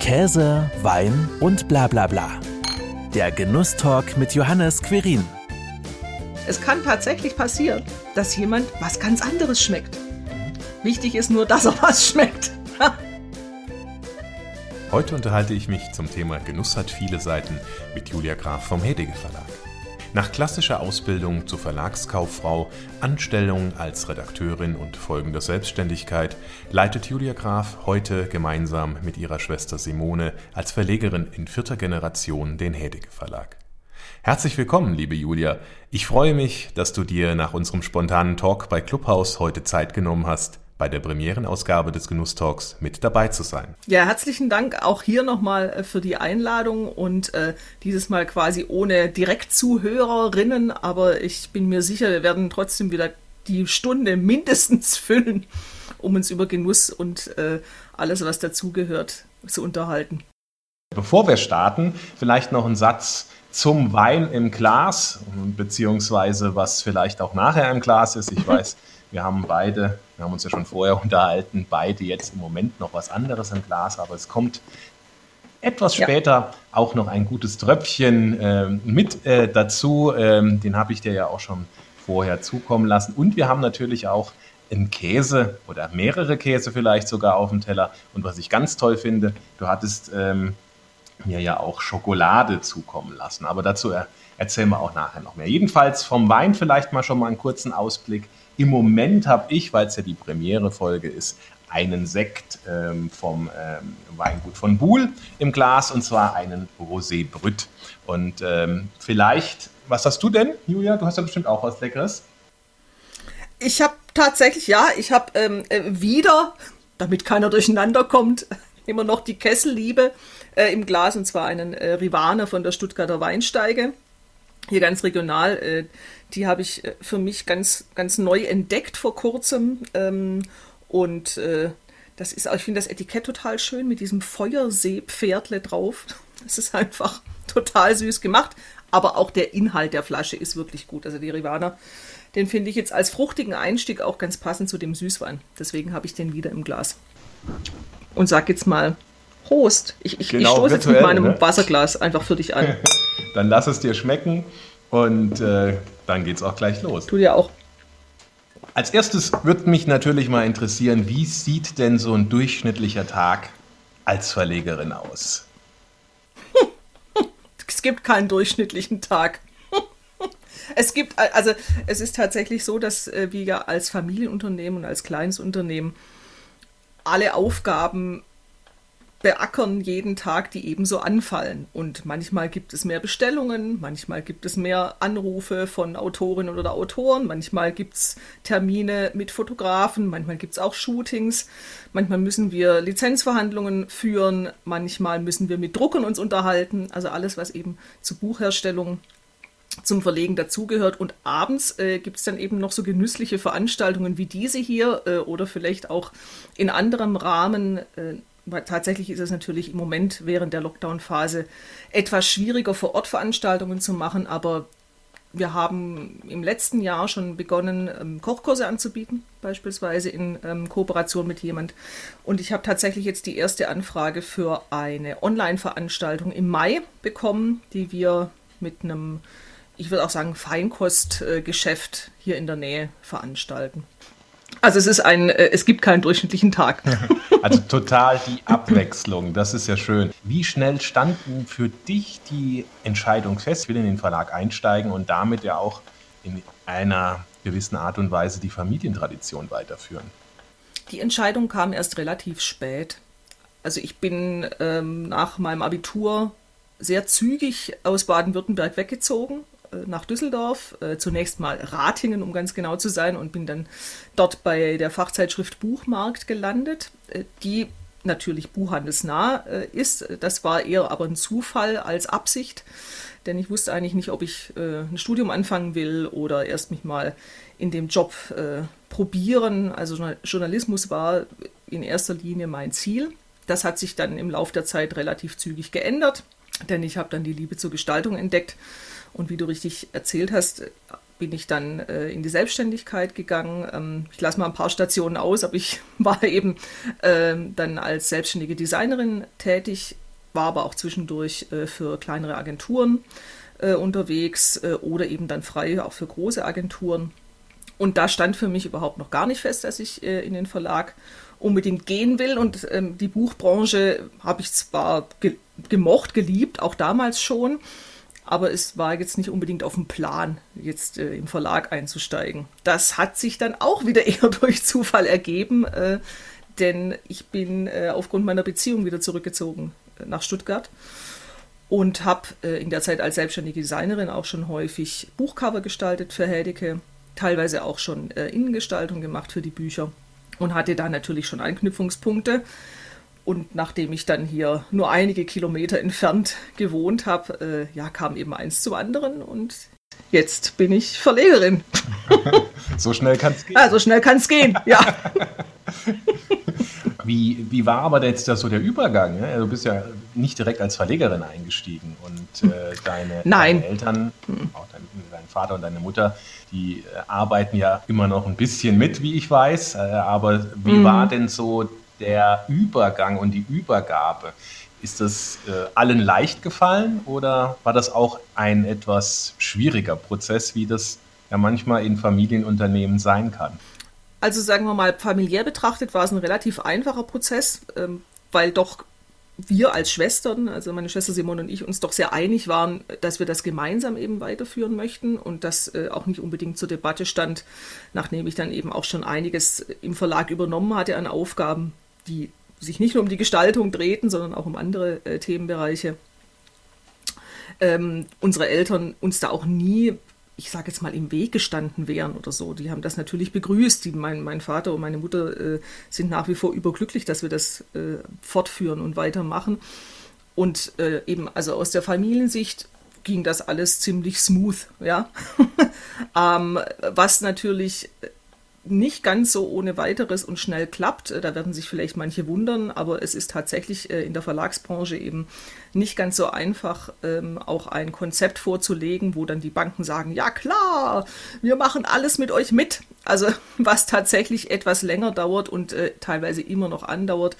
Käse, Wein und bla bla bla. Der Genusstalk mit Johannes Querin. Es kann tatsächlich passieren, dass jemand was ganz anderes schmeckt. Wichtig ist nur, dass er was schmeckt. Heute unterhalte ich mich zum Thema Genuss hat viele Seiten mit Julia Graf vom Hedege Verlag. Nach klassischer Ausbildung zur Verlagskauffrau, Anstellung als Redakteurin und folgender Selbstständigkeit leitet Julia Graf heute gemeinsam mit ihrer Schwester Simone als Verlegerin in vierter Generation den Hedege Verlag. Herzlich willkommen, liebe Julia. Ich freue mich, dass du dir nach unserem spontanen Talk bei Clubhouse heute Zeit genommen hast bei der Premierenausgabe des Genusstalks mit dabei zu sein. Ja, herzlichen Dank auch hier nochmal äh, für die Einladung und äh, dieses Mal quasi ohne Direktzuhörerinnen, aber ich bin mir sicher, wir werden trotzdem wieder die Stunde mindestens füllen, um uns über Genuss und äh, alles, was dazugehört, zu unterhalten. Bevor wir starten, vielleicht noch ein Satz zum Wein im Glas, beziehungsweise was vielleicht auch nachher im Glas ist. Ich weiß, wir haben beide, wir haben uns ja schon vorher unterhalten, beide jetzt im Moment noch was anderes im Glas, aber es kommt etwas später ja. auch noch ein gutes Tröpfchen äh, mit äh, dazu. Ähm, den habe ich dir ja auch schon vorher zukommen lassen. Und wir haben natürlich auch einen Käse oder mehrere Käse vielleicht sogar auf dem Teller. Und was ich ganz toll finde, du hattest ähm, mir ja auch Schokolade zukommen lassen. Aber dazu erzählen wir auch nachher noch mehr. Jedenfalls vom Wein vielleicht mal schon mal einen kurzen Ausblick. Im Moment habe ich, weil es ja die Premiere-Folge ist, einen Sekt ähm, vom ähm, Weingut von Buhl im Glas und zwar einen Rosé Brüt. Und ähm, vielleicht, was hast du denn, Julia? Du hast ja bestimmt auch was Leckeres. Ich habe tatsächlich, ja, ich habe ähm, äh, wieder, damit keiner durcheinander kommt, immer noch die Kesselliebe äh, im Glas und zwar einen äh, Rivane von der Stuttgarter Weinsteige. Hier ganz regional. Äh, die habe ich äh, für mich ganz, ganz neu entdeckt vor kurzem. Ähm, und äh, das ist, ich finde das Etikett total schön mit diesem Feuerseepferdle drauf. Das ist einfach total süß gemacht. Aber auch der Inhalt der Flasche ist wirklich gut. Also die Rivana, den finde ich jetzt als fruchtigen Einstieg auch ganz passend zu dem Süßwein. Deswegen habe ich den wieder im Glas. Und sag jetzt mal Prost. Ich, ich, genau, ich stoße jetzt mit meinem ne? Wasserglas einfach für dich an. Dann lass es dir schmecken. Und äh, dann es auch gleich los. Tu dir auch. Als erstes würde mich natürlich mal interessieren, wie sieht denn so ein durchschnittlicher Tag als Verlegerin aus? Es gibt keinen durchschnittlichen Tag. Es gibt, also es ist tatsächlich so, dass äh, wir ja als Familienunternehmen und als kleines Unternehmen alle Aufgaben beackern jeden Tag, die ebenso anfallen. Und manchmal gibt es mehr Bestellungen, manchmal gibt es mehr Anrufe von Autorinnen oder Autoren, manchmal gibt es Termine mit Fotografen, manchmal gibt es auch Shootings, manchmal müssen wir Lizenzverhandlungen führen, manchmal müssen wir mit Druckern uns unterhalten, also alles, was eben zur Buchherstellung zum Verlegen dazugehört. Und abends äh, gibt es dann eben noch so genüssliche Veranstaltungen wie diese hier äh, oder vielleicht auch in anderem Rahmen äh, tatsächlich ist es natürlich im Moment während der Lockdown-Phase etwas schwieriger, vor Ort Veranstaltungen zu machen, aber wir haben im letzten Jahr schon begonnen, ähm, Kochkurse anzubieten, beispielsweise in ähm, Kooperation mit jemand. Und ich habe tatsächlich jetzt die erste Anfrage für eine Online-Veranstaltung im Mai bekommen, die wir mit einem, ich würde auch sagen, Feinkostgeschäft hier in der Nähe veranstalten. Also es ist ein, äh, es gibt keinen durchschnittlichen Tag. Also total die Abwechslung, das ist ja schön. Wie schnell standen für dich die Entscheidung fest, ich will in den Verlag einsteigen und damit ja auch in einer gewissen Art und Weise die Familientradition weiterführen? Die Entscheidung kam erst relativ spät. Also ich bin ähm, nach meinem Abitur sehr zügig aus Baden-Württemberg weggezogen nach Düsseldorf, äh, zunächst mal Ratingen, um ganz genau zu sein, und bin dann dort bei der Fachzeitschrift Buchmarkt gelandet, äh, die natürlich buchhandelsnah äh, ist. Das war eher aber ein Zufall als Absicht, denn ich wusste eigentlich nicht, ob ich ein Studium anfangen will oder erst mich mal in dem Job probieren. Also Journalismus war in erster Linie mein Ziel. Das hat sich dann im Laufe der Zeit relativ zügig geändert, denn ich habe dann die Liebe zur Gestaltung entdeckt und wie du richtig erzählt hast, bin ich dann äh, in die Selbstständigkeit gegangen. Ähm, ich lasse mal ein paar Stationen aus, aber ich war eben äh, dann als selbstständige Designerin tätig, war aber auch zwischendurch äh, für kleinere Agenturen äh, unterwegs äh, oder eben dann frei auch für große Agenturen. Und da stand für mich überhaupt noch gar nicht fest, dass ich äh, in den Verlag unbedingt gehen will. Und ähm, die Buchbranche habe ich zwar ge gemocht, geliebt, auch damals schon aber es war jetzt nicht unbedingt auf dem Plan, jetzt äh, im Verlag einzusteigen. Das hat sich dann auch wieder eher durch Zufall ergeben, äh, denn ich bin äh, aufgrund meiner Beziehung wieder zurückgezogen äh, nach Stuttgart und habe äh, in der Zeit als selbstständige Designerin auch schon häufig Buchcover gestaltet für Heldeke, teilweise auch schon äh, Innengestaltung gemacht für die Bücher und hatte da natürlich schon Anknüpfungspunkte und nachdem ich dann hier nur einige Kilometer entfernt gewohnt habe, äh, ja, kam eben eins zum anderen und jetzt bin ich Verlegerin. so schnell kann es gehen. Ja, so schnell kann es gehen, ja. Wie, wie war aber jetzt da so der Übergang? Ne? Du bist ja nicht direkt als Verlegerin eingestiegen und äh, deine, deine, Eltern, auch dein, dein, Vater und deine Mutter, die äh, arbeiten ja immer noch ein bisschen mit, wie ich weiß. Äh, aber wie mhm. war denn so der Übergang und die Übergabe, ist das äh, allen leicht gefallen oder war das auch ein etwas schwieriger Prozess, wie das ja manchmal in Familienunternehmen sein kann? Also sagen wir mal, familiär betrachtet war es ein relativ einfacher Prozess, ähm, weil doch wir als Schwestern, also meine Schwester Simone und ich, uns doch sehr einig waren, dass wir das gemeinsam eben weiterführen möchten und das äh, auch nicht unbedingt zur Debatte stand, nachdem ich dann eben auch schon einiges im Verlag übernommen hatte an Aufgaben, die sich nicht nur um die Gestaltung drehten, sondern auch um andere äh, Themenbereiche. Ähm, unsere Eltern uns da auch nie, ich sage jetzt mal, im Weg gestanden wären oder so. Die haben das natürlich begrüßt. Die, mein, mein Vater und meine Mutter äh, sind nach wie vor überglücklich, dass wir das äh, fortführen und weitermachen. Und äh, eben, also aus der Familiensicht ging das alles ziemlich smooth, ja. ähm, was natürlich nicht ganz so ohne weiteres und schnell klappt. Äh, da werden sich vielleicht manche wundern, aber es ist tatsächlich äh, in der Verlagsbranche eben nicht ganz so einfach, ähm, auch ein Konzept vorzulegen, wo dann die Banken sagen, ja klar, wir machen alles mit euch mit. Also was tatsächlich etwas länger dauert und äh, teilweise immer noch andauert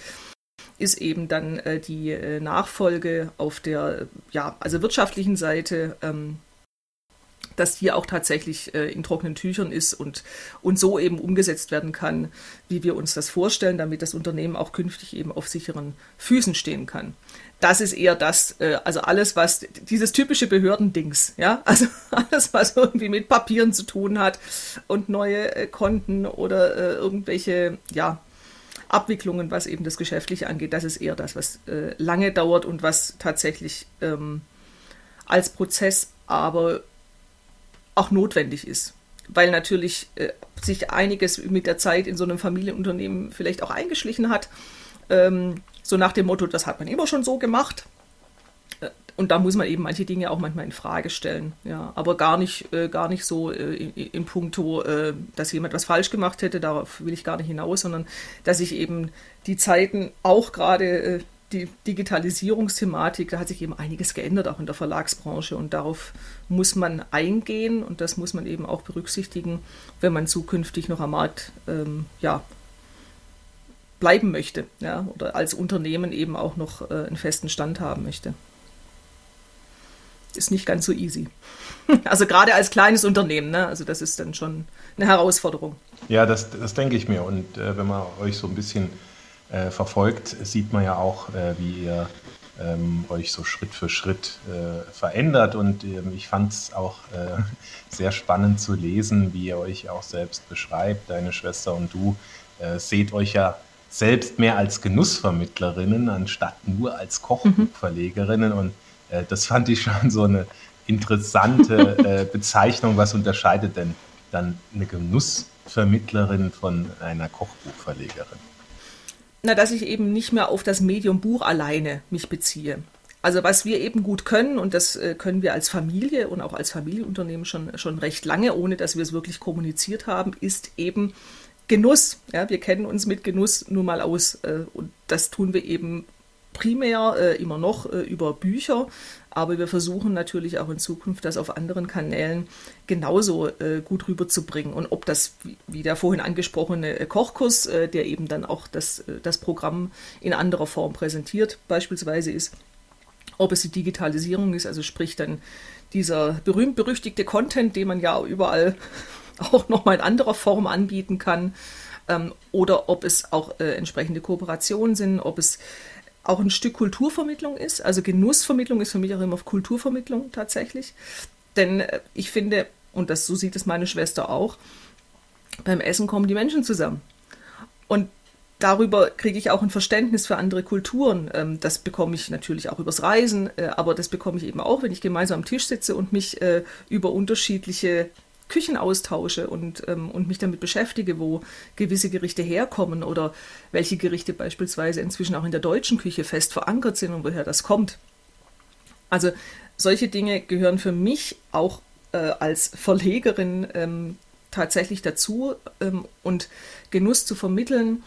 ist eben dann die Nachfolge auf der ja also wirtschaftlichen Seite ähm, dass die auch tatsächlich äh, in trockenen Tüchern ist und, und so eben umgesetzt werden kann, wie wir uns das vorstellen, damit das Unternehmen auch künftig eben auf sicheren Füßen stehen kann. Das ist eher das, äh, also alles, was dieses typische Behördendings, ja, also alles, was irgendwie mit Papieren zu tun hat und neue äh, Konten oder äh, irgendwelche, ja, Abwicklungen, was eben das Geschäftliche angeht, das ist eher das, was äh, lange dauert und was tatsächlich ähm, als Prozess aber auch notwendig ist. Weil natürlich äh, sich einiges mit der Zeit in so einem Familienunternehmen vielleicht auch eingeschlichen hat. Ähm, so nach dem Motto, das hat man immer schon so gemacht. Äh, und da muss man eben manche Dinge auch manchmal in Frage stellen. Ja, aber gar nicht, äh, gar nicht so äh, in, in puncto, äh, dass jemand was falsch gemacht hätte, darauf will ich gar nicht hinaus, sondern dass sich eben die Zeiten auch gerade äh, die Digitalisierungsthematik, da hat sich eben einiges geändert, auch in der Verlagsbranche. Und darauf muss man eingehen und das muss man eben auch berücksichtigen, wenn man zukünftig noch am Markt ähm, ja, bleiben möchte ja, oder als Unternehmen eben auch noch äh, einen festen Stand haben möchte. Ist nicht ganz so easy. Also gerade als kleines Unternehmen, ne? also das ist dann schon eine Herausforderung. Ja, das, das denke ich mir. Und äh, wenn man euch so ein bisschen äh, verfolgt, sieht man ja auch, äh, wie ihr ähm, euch so Schritt für Schritt äh, verändert. Und ähm, ich fand es auch äh, sehr spannend zu lesen, wie ihr euch auch selbst beschreibt. Deine Schwester und du äh, seht euch ja selbst mehr als Genussvermittlerinnen, anstatt nur als Kochbuchverlegerinnen. Und äh, das fand ich schon so eine interessante Bezeichnung. Was unterscheidet denn dann eine Genussvermittlerin von einer Kochbuchverlegerin? Na, dass ich eben nicht mehr auf das Medium Buch alleine mich beziehe. Also was wir eben gut können, und das äh, können wir als Familie und auch als Familienunternehmen schon, schon recht lange, ohne dass wir es wirklich kommuniziert haben, ist eben Genuss. Ja, wir kennen uns mit Genuss nun mal aus. Äh, und das tun wir eben primär äh, immer noch über Bücher, aber wir versuchen natürlich auch in Zukunft das auf anderen Kanälen genauso äh, gut rüberzubringen. Und ob das, wie, der vorhin angesprochene äh, Kochkurs, äh, der eben dann auch das, äh, das Programm in anderer Form präsentiert, beispielsweise ist, ob es die Digitalisierung ist, also sprich dann dieser berühmt-berüchtigte Content, den man ja überall auch nochmal in anderer Form anbieten kann, ähm, oder ob es auch äh, entsprechende Kooperationen sind, ob es auch ein Stück Kulturvermittlung ist. Also Genussvermittlung ist für mich auch immer Kulturvermittlung tatsächlich. Denn äh, ich finde, und das so sieht es meine Schwester auch, beim Essen kommen die Menschen zusammen. Und darüber kriege ich auch ein Verständnis für andere Kulturen. Ähm, das bekomme ich natürlich auch übers Reisen, äh, aber das bekomme ich eben auch, wenn ich gemeinsam am Tisch sitze und mich äh, über unterschiedliche Küchen austausche und, ähm, und mich damit beschäftige, wo gewisse Gerichte herkommen oder welche Gerichte beispielsweise inzwischen auch in der deutschen Küche fest verankert sind und woher das kommt. Also solche Dinge gehören für mich auch äh, als Verlegerin ähm, tatsächlich dazu ähm, und Genuss zu vermitteln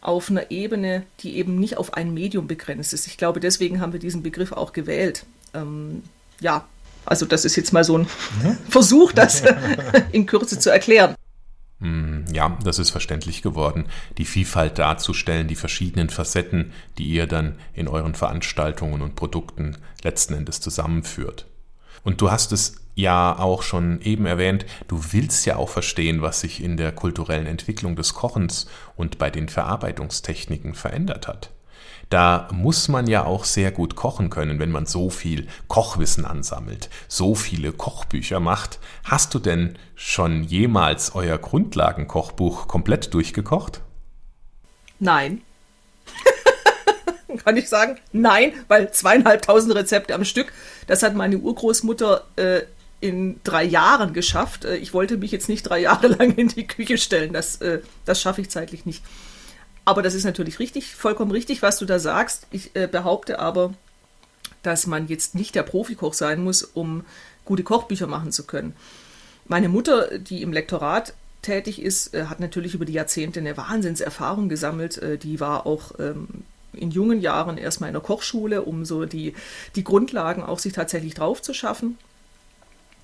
auf einer Ebene, die eben nicht auf ein Medium begrenzt ist. Ich glaube, deswegen haben wir diesen Begriff auch gewählt. Ähm, ja, also das ist jetzt mal so ein mhm. Versuch, das in Kürze zu erklären. Hm, ja, das ist verständlich geworden, die Vielfalt darzustellen, die verschiedenen Facetten, die ihr dann in euren Veranstaltungen und Produkten letzten Endes zusammenführt. Und du hast es ja auch schon eben erwähnt, du willst ja auch verstehen, was sich in der kulturellen Entwicklung des Kochens und bei den Verarbeitungstechniken verändert hat. Da muss man ja auch sehr gut kochen können, wenn man so viel Kochwissen ansammelt, so viele Kochbücher macht. Hast du denn schon jemals euer Grundlagenkochbuch komplett durchgekocht? Nein. Kann ich sagen? Nein, weil zweieinhalbtausend Rezepte am Stück, das hat meine Urgroßmutter äh, in drei Jahren geschafft. Äh, ich wollte mich jetzt nicht drei Jahre lang in die Küche stellen. Das, äh, das schaffe ich zeitlich nicht. Aber das ist natürlich richtig, vollkommen richtig, was du da sagst. Ich äh, behaupte aber, dass man jetzt nicht der Profikoch sein muss, um gute Kochbücher machen zu können. Meine Mutter, die im Lektorat tätig ist, äh, hat natürlich über die Jahrzehnte eine Wahnsinnserfahrung gesammelt. Äh, die war auch ähm, in jungen Jahren erstmal in der Kochschule, um so die, die Grundlagen auch sich tatsächlich drauf zu schaffen.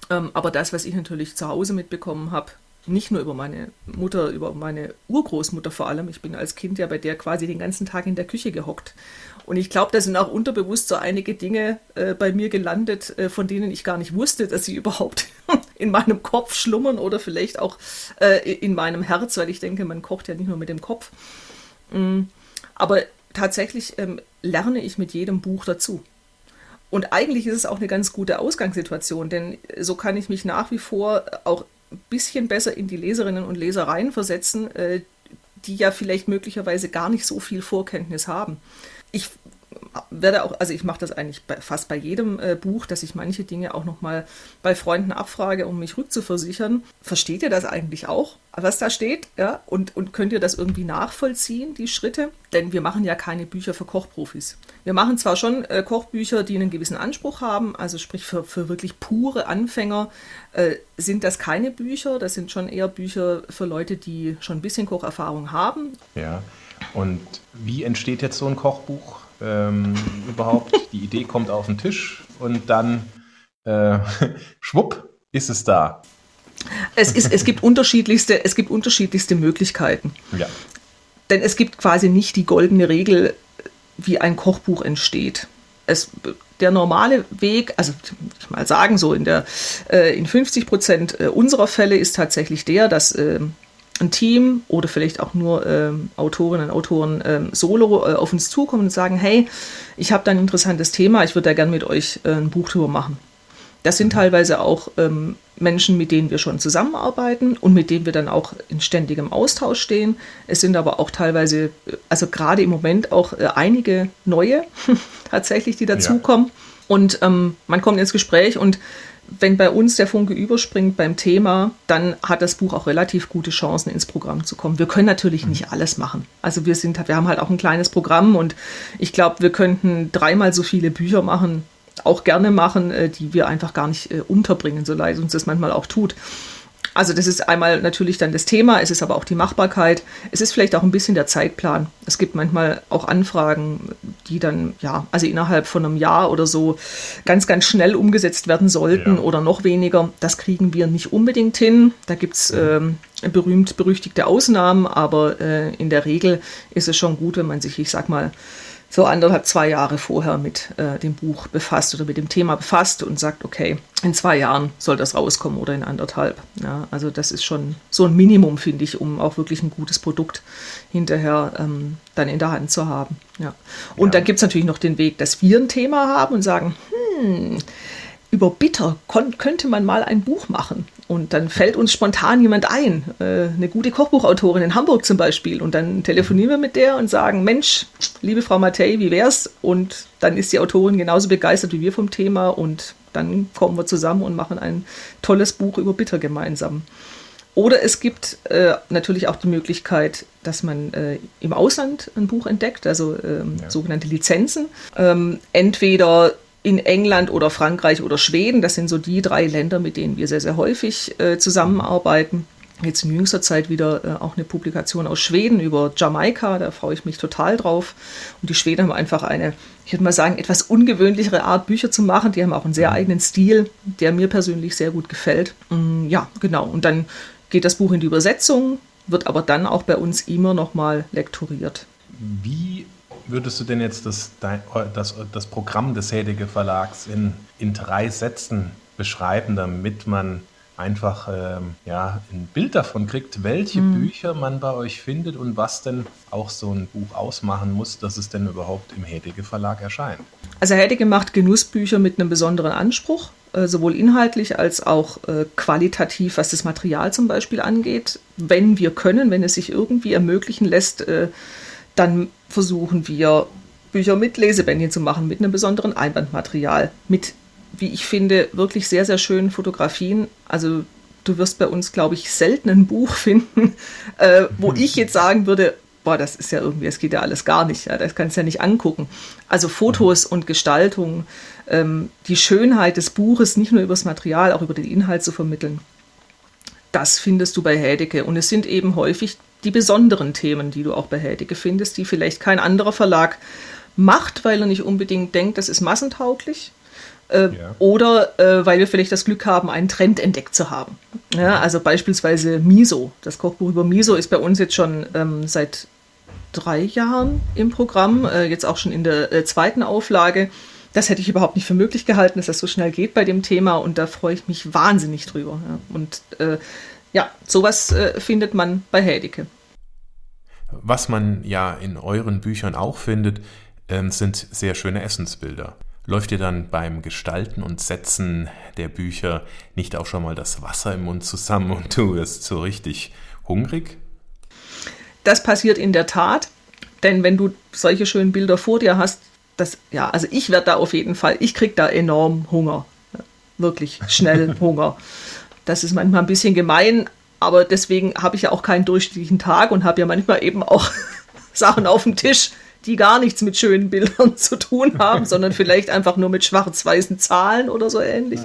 Ähm, aber das, was ich natürlich zu Hause mitbekommen habe, nicht nur über meine Mutter, über meine Urgroßmutter vor allem. Ich bin als Kind ja bei der quasi den ganzen Tag in der Küche gehockt. Und ich glaube, da sind auch unterbewusst so einige Dinge äh, bei mir gelandet, äh, von denen ich gar nicht wusste, dass sie überhaupt in meinem Kopf schlummern oder vielleicht auch äh, in meinem Herz, weil ich denke, man kocht ja nicht nur mit dem Kopf. Mm, aber tatsächlich ähm, lerne ich mit jedem Buch dazu. Und eigentlich ist es auch eine ganz gute Ausgangssituation, denn so kann ich mich nach wie vor auch ein bisschen besser in die Leserinnen und Leser reinversetzen, äh, die ja vielleicht möglicherweise gar nicht so viel Vorkenntnis haben. Ich werde auch, also ich mache das eigentlich bei, fast bei jedem äh, Buch, dass ich manche Dinge auch nochmal bei Freunden abfrage, um mich rückzuversichern. Versteht ihr das eigentlich auch, was da steht? Ja? Und, und könnt ihr das irgendwie nachvollziehen, die Schritte? Denn wir machen ja keine Bücher für Kochprofis. Wir machen zwar schon äh, Kochbücher, die einen gewissen Anspruch haben, also sprich für, für wirklich pure Anfänger äh, sind das keine Bücher, das sind schon eher Bücher für Leute, die schon ein bisschen Kocherfahrung haben. Ja. Und wie entsteht jetzt so ein Kochbuch? Ähm, überhaupt. Die Idee kommt auf den Tisch und dann äh, schwupp ist es da. Es, ist, es, gibt unterschiedlichste, es gibt unterschiedlichste Möglichkeiten. Ja. Denn es gibt quasi nicht die goldene Regel, wie ein Kochbuch entsteht. Es, der normale Weg, also ich mal sagen, so in, der, äh, in 50 Prozent äh, unserer Fälle ist tatsächlich der, dass äh, ein Team oder vielleicht auch nur ähm, Autorinnen und Autoren ähm, solo äh, auf uns zukommen und sagen, hey, ich habe da ein interessantes Thema, ich würde da gerne mit euch äh, ein Buch drüber machen. Das sind teilweise auch ähm, Menschen, mit denen wir schon zusammenarbeiten und mit denen wir dann auch in ständigem Austausch stehen. Es sind aber auch teilweise, also gerade im Moment auch äh, einige neue tatsächlich, die dazukommen. Ja. Und ähm, man kommt ins Gespräch und wenn bei uns der Funke überspringt beim Thema, dann hat das Buch auch relativ gute Chancen, ins Programm zu kommen. Wir können natürlich nicht mhm. alles machen. Also wir sind, wir haben halt auch ein kleines Programm und ich glaube, wir könnten dreimal so viele Bücher machen, auch gerne machen, äh, die wir einfach gar nicht äh, unterbringen, so leid uns das manchmal auch tut. Also das ist einmal natürlich dann das Thema, es ist aber auch die Machbarkeit, es ist vielleicht auch ein bisschen der Zeitplan. Es gibt manchmal auch Anfragen, die dann, ja, also innerhalb von einem Jahr oder so ganz, ganz schnell umgesetzt werden sollten ja. oder noch weniger. Das kriegen wir nicht unbedingt hin. Da gibt es ähm, berühmt berüchtigte Ausnahmen, aber äh, in der Regel ist es schon gut, wenn man sich, ich sag mal, so anderthalb, zwei Jahre vorher mit äh, dem Buch befasst oder mit dem Thema befasst und sagt, okay, in zwei Jahren soll das rauskommen oder in anderthalb. Ja, also das ist schon so ein Minimum, finde ich, um auch wirklich ein gutes Produkt hinterher ähm, dann in der Hand zu haben. Ja. Und ja. dann gibt es natürlich noch den Weg, dass wir ein Thema haben und sagen, hm, über Bitter könnte man mal ein Buch machen. Und dann fällt uns spontan jemand ein, äh, eine gute Kochbuchautorin in Hamburg zum Beispiel. Und dann telefonieren wir mit der und sagen, Mensch, liebe Frau Mattei, wie wär's? Und dann ist die Autorin genauso begeistert wie wir vom Thema und dann kommen wir zusammen und machen ein tolles Buch über Bitter gemeinsam. Oder es gibt äh, natürlich auch die Möglichkeit, dass man äh, im Ausland ein Buch entdeckt, also ähm, ja. sogenannte Lizenzen. Ähm, entweder in England oder Frankreich oder Schweden. Das sind so die drei Länder, mit denen wir sehr, sehr häufig äh, zusammenarbeiten. Jetzt in jüngster Zeit wieder äh, auch eine Publikation aus Schweden über Jamaika, da freue ich mich total drauf. Und die Schweden haben einfach eine, ich würde mal sagen, etwas ungewöhnlichere Art, Bücher zu machen. Die haben auch einen sehr eigenen Stil, der mir persönlich sehr gut gefällt. Mm, ja, genau. Und dann geht das Buch in die Übersetzung, wird aber dann auch bei uns immer nochmal lektoriert. Wie würdest du denn jetzt das, das, das Programm des Hedege Verlags in, in drei Sätzen beschreiben, damit man einfach ähm, ja, ein Bild davon kriegt, welche mhm. Bücher man bei euch findet und was denn auch so ein Buch ausmachen muss, dass es denn überhaupt im Hedege Verlag erscheint. Also Hedege macht Genussbücher mit einem besonderen Anspruch, äh, sowohl inhaltlich als auch äh, qualitativ, was das Material zum Beispiel angeht. Wenn wir können, wenn es sich irgendwie ermöglichen lässt, äh, dann versuchen wir, Bücher mit Lesebändchen zu machen, mit einem besonderen Einbandmaterial, mit, wie ich finde, wirklich sehr, sehr schönen Fotografien. Also du wirst bei uns, glaube ich, selten ein Buch finden, äh, wo ich jetzt sagen würde, boah, das ist ja irgendwie, das geht ja alles gar nicht, ja, das kannst du ja nicht angucken. Also Fotos und Gestaltung, ähm, die Schönheit des Buches, nicht nur über das Material, auch über den Inhalt zu vermitteln, das findest du bei Hädeke. Und es sind eben häufig die besonderen Themen, die du auch bei Hädeke findest, die vielleicht kein anderer Verlag macht, weil er nicht unbedingt denkt, das ist massentauglich. Äh, ja. Oder äh, weil wir vielleicht das Glück haben, einen Trend entdeckt zu haben. Ja, also beispielsweise Miso. Das Kochbuch über Miso ist bei uns jetzt schon ähm, seit drei Jahren im Programm, äh, jetzt auch schon in der äh, zweiten Auflage. Das hätte ich überhaupt nicht für möglich gehalten, dass das so schnell geht bei dem Thema und da freue ich mich wahnsinnig drüber. Ja. Und äh, ja, sowas äh, findet man bei Hädike. Was man ja in euren Büchern auch findet, äh, sind sehr schöne Essensbilder. Läuft dir dann beim Gestalten und Setzen der Bücher nicht auch schon mal das Wasser im Mund zusammen und du wirst so richtig hungrig? Das passiert in der Tat, denn wenn du solche schönen Bilder vor dir hast, das, ja, also ich werde da auf jeden Fall, ich kriege da enorm Hunger. Wirklich schnell Hunger. Das ist manchmal ein bisschen gemein, aber deswegen habe ich ja auch keinen durchschnittlichen Tag und habe ja manchmal eben auch Sachen auf dem Tisch, die gar nichts mit schönen Bildern zu tun haben, sondern vielleicht einfach nur mit schwarz-weißen Zahlen oder so ähnlich.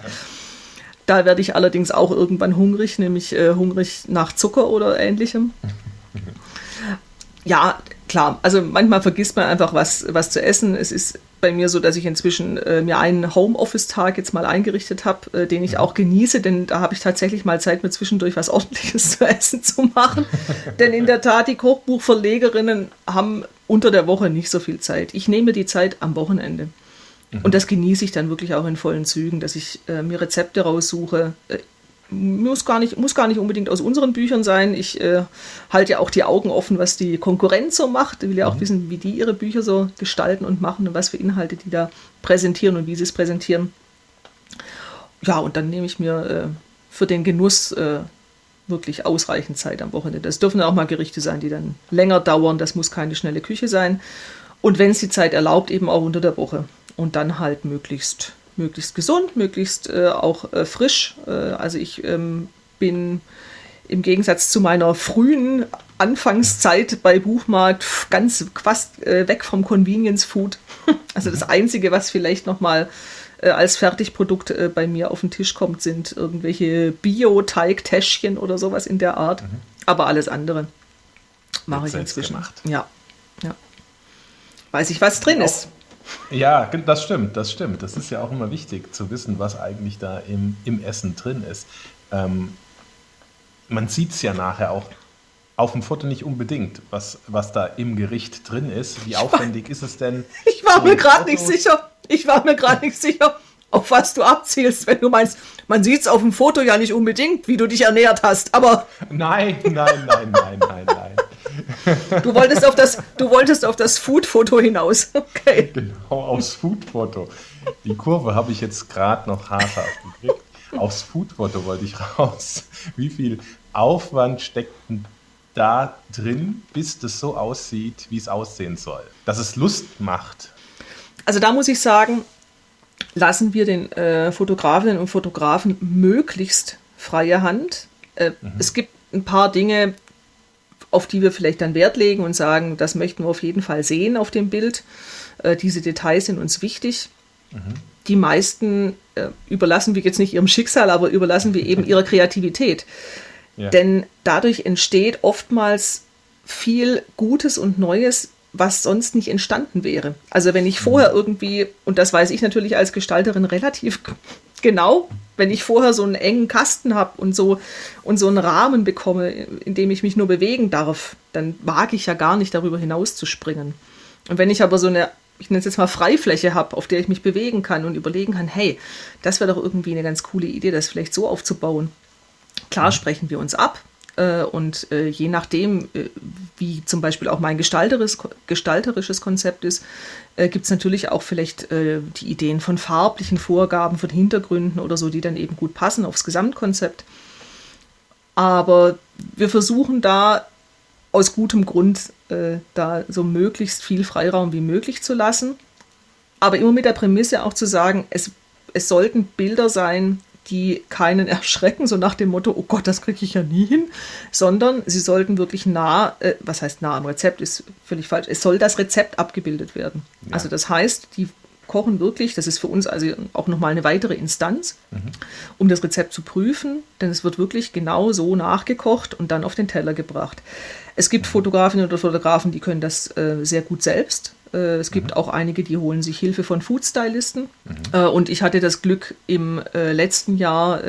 Da werde ich allerdings auch irgendwann hungrig, nämlich äh, hungrig nach Zucker oder ähnlichem. Ja, klar, also manchmal vergisst man einfach was, was zu essen. Es ist bei mir so, dass ich inzwischen äh, mir einen Homeoffice-Tag jetzt mal eingerichtet habe, äh, den ich auch genieße, denn da habe ich tatsächlich mal Zeit, mir zwischendurch was Ordentliches zu essen zu machen. denn in der Tat, die Kochbuchverlegerinnen haben unter der Woche nicht so viel Zeit. Ich nehme die Zeit am Wochenende. Mhm. Und das genieße ich dann wirklich auch in vollen Zügen, dass ich äh, mir Rezepte raussuche. Muss gar nicht, muss gar nicht unbedingt aus unseren Büchern sein. Ich äh, halte ja auch die Augen offen, was die Konkurrenz so macht. Ich will ja auch mhm. wissen, wie die ihre Bücher so gestalten und machen und was für Inhalte die da präsentieren und wie sie es präsentieren. Ja, und dann nehme ich mir äh, für den Genuss äh, wirklich ausreichend Zeit am Wochenende. Das dürfen auch mal Gerichte sein, die dann länger dauern. Das muss keine schnelle Küche sein. Und wenn es die Zeit erlaubt, eben auch unter der Woche. Und dann halt möglichst möglichst gesund, möglichst äh, auch äh, frisch. Äh, also ich ähm, bin im Gegensatz zu meiner frühen Anfangszeit bei Buchmarkt ganz fast äh, weg vom Convenience Food. Also das Einzige, was vielleicht noch mal äh, als Fertigprodukt äh, bei mir auf den Tisch kommt, sind irgendwelche Bio-Teigtäschchen oder sowas in der Art. Mhm. Aber alles andere mache ich inzwischen. Gemacht. Ja, ja. Weiß ich, was drin ist. Ja, das stimmt, das stimmt. Das ist ja auch immer wichtig zu wissen, was eigentlich da im, im Essen drin ist. Ähm, man sieht es ja nachher auch auf dem Foto nicht unbedingt, was, was da im Gericht drin ist. Wie aufwendig ist es denn? Ich war mir gerade nicht sicher. Ich war mir gerade nicht sicher, auf was du abzielst, wenn du meinst, man sieht es auf dem Foto ja nicht unbedingt, wie du dich ernährt hast, aber. Nein, nein, nein, nein, nein, nein. Du wolltest auf das, du wolltest auf das Food-Foto hinaus. Okay. Genau, aufs Food-Foto. Die Kurve habe ich jetzt gerade noch haarscharf gekriegt. Aufs Food-Foto wollte ich raus. Wie viel Aufwand steckt da drin, bis das so aussieht, wie es aussehen soll? Dass es Lust macht. Also da muss ich sagen, lassen wir den äh, Fotografinnen und Fotografen möglichst freie Hand. Äh, mhm. Es gibt ein paar Dinge, auf die wir vielleicht dann Wert legen und sagen, das möchten wir auf jeden Fall sehen auf dem Bild. Äh, diese Details sind uns wichtig. Mhm. Die meisten äh, überlassen wir jetzt nicht ihrem Schicksal, aber überlassen wir eben ihrer Kreativität. Ja. Denn dadurch entsteht oftmals viel Gutes und Neues, was sonst nicht entstanden wäre. Also wenn ich vorher mhm. irgendwie, und das weiß ich natürlich als Gestalterin relativ genau, wenn ich vorher so einen engen Kasten habe und so und so einen Rahmen bekomme, in dem ich mich nur bewegen darf, dann wage ich ja gar nicht darüber hinaus zu springen. Und wenn ich aber so eine, ich nenne es jetzt mal Freifläche habe, auf der ich mich bewegen kann und überlegen kann, hey, das wäre doch irgendwie eine ganz coole Idee, das vielleicht so aufzubauen. Klar mhm. sprechen wir uns ab, äh, und äh, je nachdem, äh, wie zum Beispiel auch mein gestalterisches Konzept ist, gibt es natürlich auch vielleicht die Ideen von farblichen Vorgaben, von Hintergründen oder so, die dann eben gut passen aufs Gesamtkonzept. Aber wir versuchen da aus gutem Grund da so möglichst viel Freiraum wie möglich zu lassen. Aber immer mit der Prämisse auch zu sagen, es, es sollten Bilder sein, die keinen erschrecken, so nach dem Motto, oh Gott, das kriege ich ja nie hin, sondern sie sollten wirklich nah, äh, was heißt nah am Rezept, ist völlig falsch, es soll das Rezept abgebildet werden. Ja. Also das heißt, die kochen wirklich, das ist für uns also auch nochmal eine weitere Instanz, mhm. um das Rezept zu prüfen, denn es wird wirklich genau so nachgekocht und dann auf den Teller gebracht. Es gibt mhm. Fotografinnen oder Fotografen, die können das äh, sehr gut selbst. Äh, es gibt mhm. auch einige, die holen sich Hilfe von Foodstylisten. Mhm. Äh, und ich hatte das Glück, im äh, letzten Jahr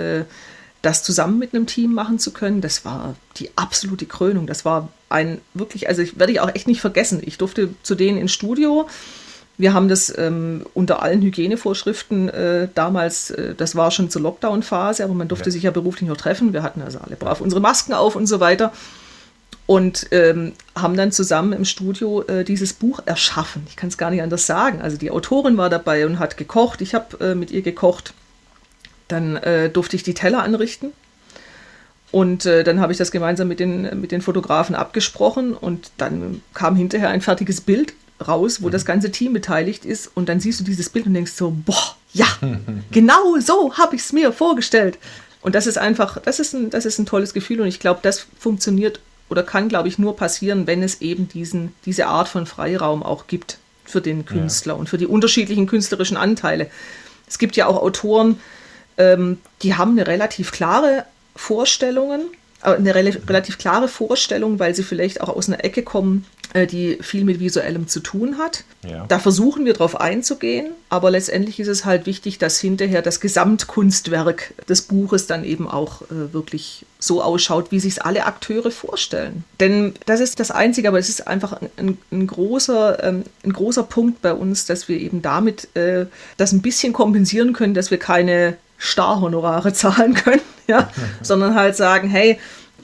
das zusammen mit einem Team machen zu können. Das war die absolute Krönung. Das war ein wirklich, also ich werde ich auch echt nicht vergessen. Ich durfte zu denen ins Studio. Wir haben das ähm, unter allen Hygienevorschriften äh, damals, äh, das war schon zur Lockdown-Phase, aber man durfte ja. sich ja beruflich noch treffen. Wir hatten also alle brav unsere Masken auf und so weiter und ähm, haben dann zusammen im Studio äh, dieses Buch erschaffen. Ich kann es gar nicht anders sagen. Also die Autorin war dabei und hat gekocht. Ich habe äh, mit ihr gekocht. Dann äh, durfte ich die Teller anrichten. Und äh, dann habe ich das gemeinsam mit den, mit den Fotografen abgesprochen. Und dann kam hinterher ein fertiges Bild raus, wo mhm. das ganze Team beteiligt ist. Und dann siehst du dieses Bild und denkst so, boah, ja, genau so habe ich es mir vorgestellt. Und das ist einfach, das ist ein, das ist ein tolles Gefühl und ich glaube, das funktioniert oder kann, glaube ich, nur passieren, wenn es eben diesen, diese Art von Freiraum auch gibt für den Künstler ja. und für die unterschiedlichen künstlerischen Anteile. Es gibt ja auch Autoren, ähm, die haben eine relativ klare Vorstellungen, eine re relativ klare Vorstellung, weil sie vielleicht auch aus einer Ecke kommen, äh, die viel mit Visuellem zu tun hat. Ja. Da versuchen wir drauf einzugehen, aber letztendlich ist es halt wichtig, dass hinterher das Gesamtkunstwerk des Buches dann eben auch äh, wirklich so ausschaut, wie sich alle Akteure vorstellen. Denn das ist das Einzige, aber es ist einfach ein, ein großer, ähm, ein großer Punkt bei uns, dass wir eben damit äh, das ein bisschen kompensieren können, dass wir keine Starhonorare zahlen können, ja, sondern halt sagen, hey,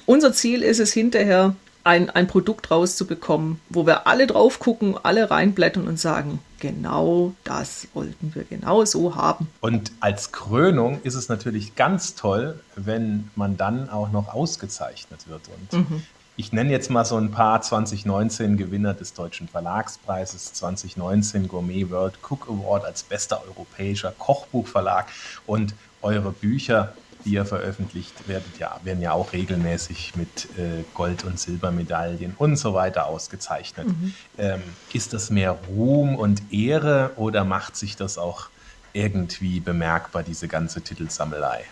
unser Ziel ist es hinterher, ein, ein Produkt rauszubekommen, wo wir alle drauf gucken, alle reinblättern und sagen, genau das wollten wir genau so haben. Und als Krönung ist es natürlich ganz toll, wenn man dann auch noch ausgezeichnet wird. Und mhm. ich nenne jetzt mal so ein paar 2019 Gewinner des Deutschen Verlagspreises, 2019 Gourmet World Cook Award als bester europäischer Kochbuchverlag und eure Bücher die ihr veröffentlicht, werdet ja, werden ja auch regelmäßig mit äh, Gold- und Silbermedaillen und so weiter ausgezeichnet. Mhm. Ähm, ist das mehr Ruhm und Ehre oder macht sich das auch irgendwie bemerkbar, diese ganze Titelsammelei?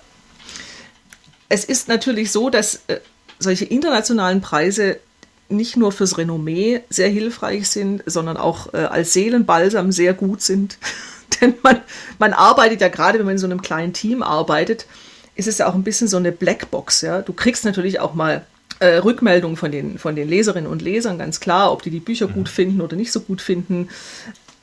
Es ist natürlich so, dass äh, solche internationalen Preise nicht nur fürs Renommee sehr hilfreich sind, sondern auch äh, als Seelenbalsam sehr gut sind. Denn man, man arbeitet ja gerade, wenn man in so einem kleinen Team arbeitet, ist es ja auch ein bisschen so eine Blackbox. Ja? Du kriegst natürlich auch mal äh, Rückmeldungen von den, von den Leserinnen und Lesern, ganz klar, ob die die Bücher mhm. gut finden oder nicht so gut finden.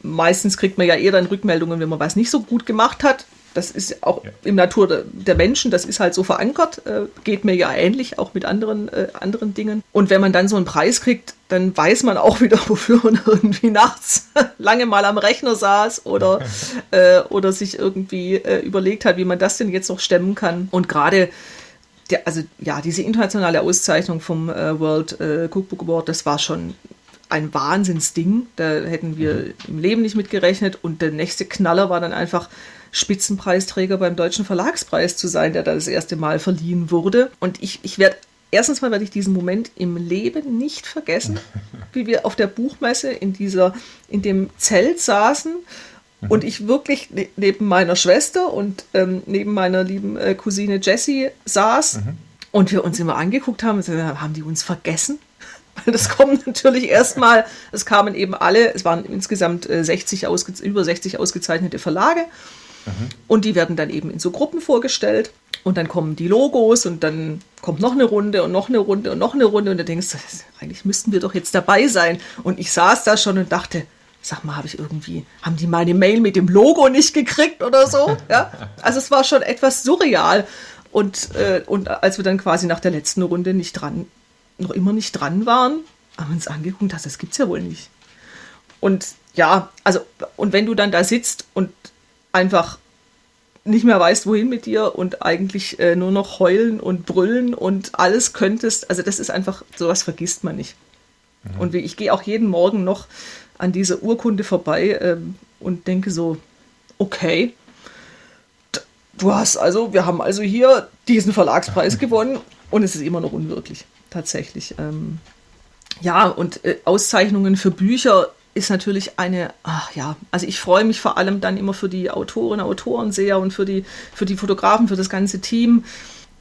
Meistens kriegt man ja eher dann Rückmeldungen, wenn man was nicht so gut gemacht hat. Das ist auch ja. im Natur der Menschen, das ist halt so verankert, äh, geht mir ja ähnlich, auch mit anderen, äh, anderen Dingen. Und wenn man dann so einen Preis kriegt, dann weiß man auch wieder, wofür man irgendwie nachts lange mal am Rechner saß oder, äh, oder sich irgendwie äh, überlegt hat, wie man das denn jetzt noch stemmen kann. Und gerade der, also ja, diese internationale Auszeichnung vom äh, World äh, Cookbook Award, das war schon ein Wahnsinnsding. Da hätten wir mhm. im Leben nicht mit gerechnet. Und der nächste Knaller war dann einfach Spitzenpreisträger beim Deutschen Verlagspreis zu sein, der da das erste Mal verliehen wurde. Und ich, ich werde, erstens mal werde ich diesen Moment im Leben nicht vergessen, wie wir auf der Buchmesse in dieser, in dem Zelt saßen mhm. und ich wirklich ne, neben meiner Schwester und ähm, neben meiner lieben äh, Cousine Jessie saß mhm. und wir uns immer angeguckt haben, und haben die uns vergessen? Weil das kommen natürlich erstmal, es kamen eben alle, es waren insgesamt 60 äh, über 60 ausgezeichnete Verlage Mhm. Und die werden dann eben in so Gruppen vorgestellt. Und dann kommen die Logos und dann kommt noch eine Runde und noch eine Runde und noch eine Runde. Und du denkst, eigentlich müssten wir doch jetzt dabei sein. Und ich saß da schon und dachte, sag mal, habe ich irgendwie, haben die meine Mail mit dem Logo nicht gekriegt oder so? Ja? Also es war schon etwas surreal. Und, äh, und als wir dann quasi nach der letzten Runde nicht dran, noch immer nicht dran waren, haben uns angeguckt, das, das es ja wohl nicht. Und ja, also, und wenn du dann da sitzt und einfach nicht mehr weißt, wohin mit dir und eigentlich äh, nur noch heulen und brüllen und alles könntest. Also das ist einfach, sowas vergisst man nicht. Mhm. Und ich gehe auch jeden Morgen noch an dieser Urkunde vorbei ähm, und denke so, okay, du hast also, wir haben also hier diesen Verlagspreis gewonnen und es ist immer noch unwirklich, tatsächlich. Ähm, ja, und äh, Auszeichnungen für Bücher ist natürlich eine, ach ja, also ich freue mich vor allem dann immer für die Autorinnen, Autoren sehr und für die, für die Fotografen, für das ganze Team,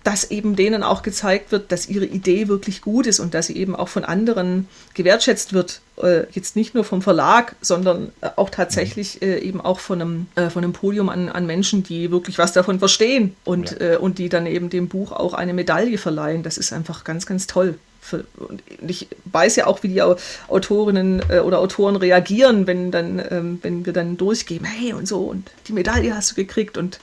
dass eben denen auch gezeigt wird, dass ihre Idee wirklich gut ist und dass sie eben auch von anderen gewertschätzt wird. Äh, jetzt nicht nur vom Verlag, sondern äh, auch tatsächlich äh, eben auch von einem, äh, von einem Podium an, an Menschen, die wirklich was davon verstehen und, ja. Äh, und die dann eben dem Buch auch eine Medaille verleihen. Das ist einfach ganz, ganz toll und ich weiß ja auch, wie die Autorinnen äh, oder Autoren reagieren, wenn dann, ähm, wenn wir dann durchgeben, hey und so, und die Medaille hast du gekriegt. Und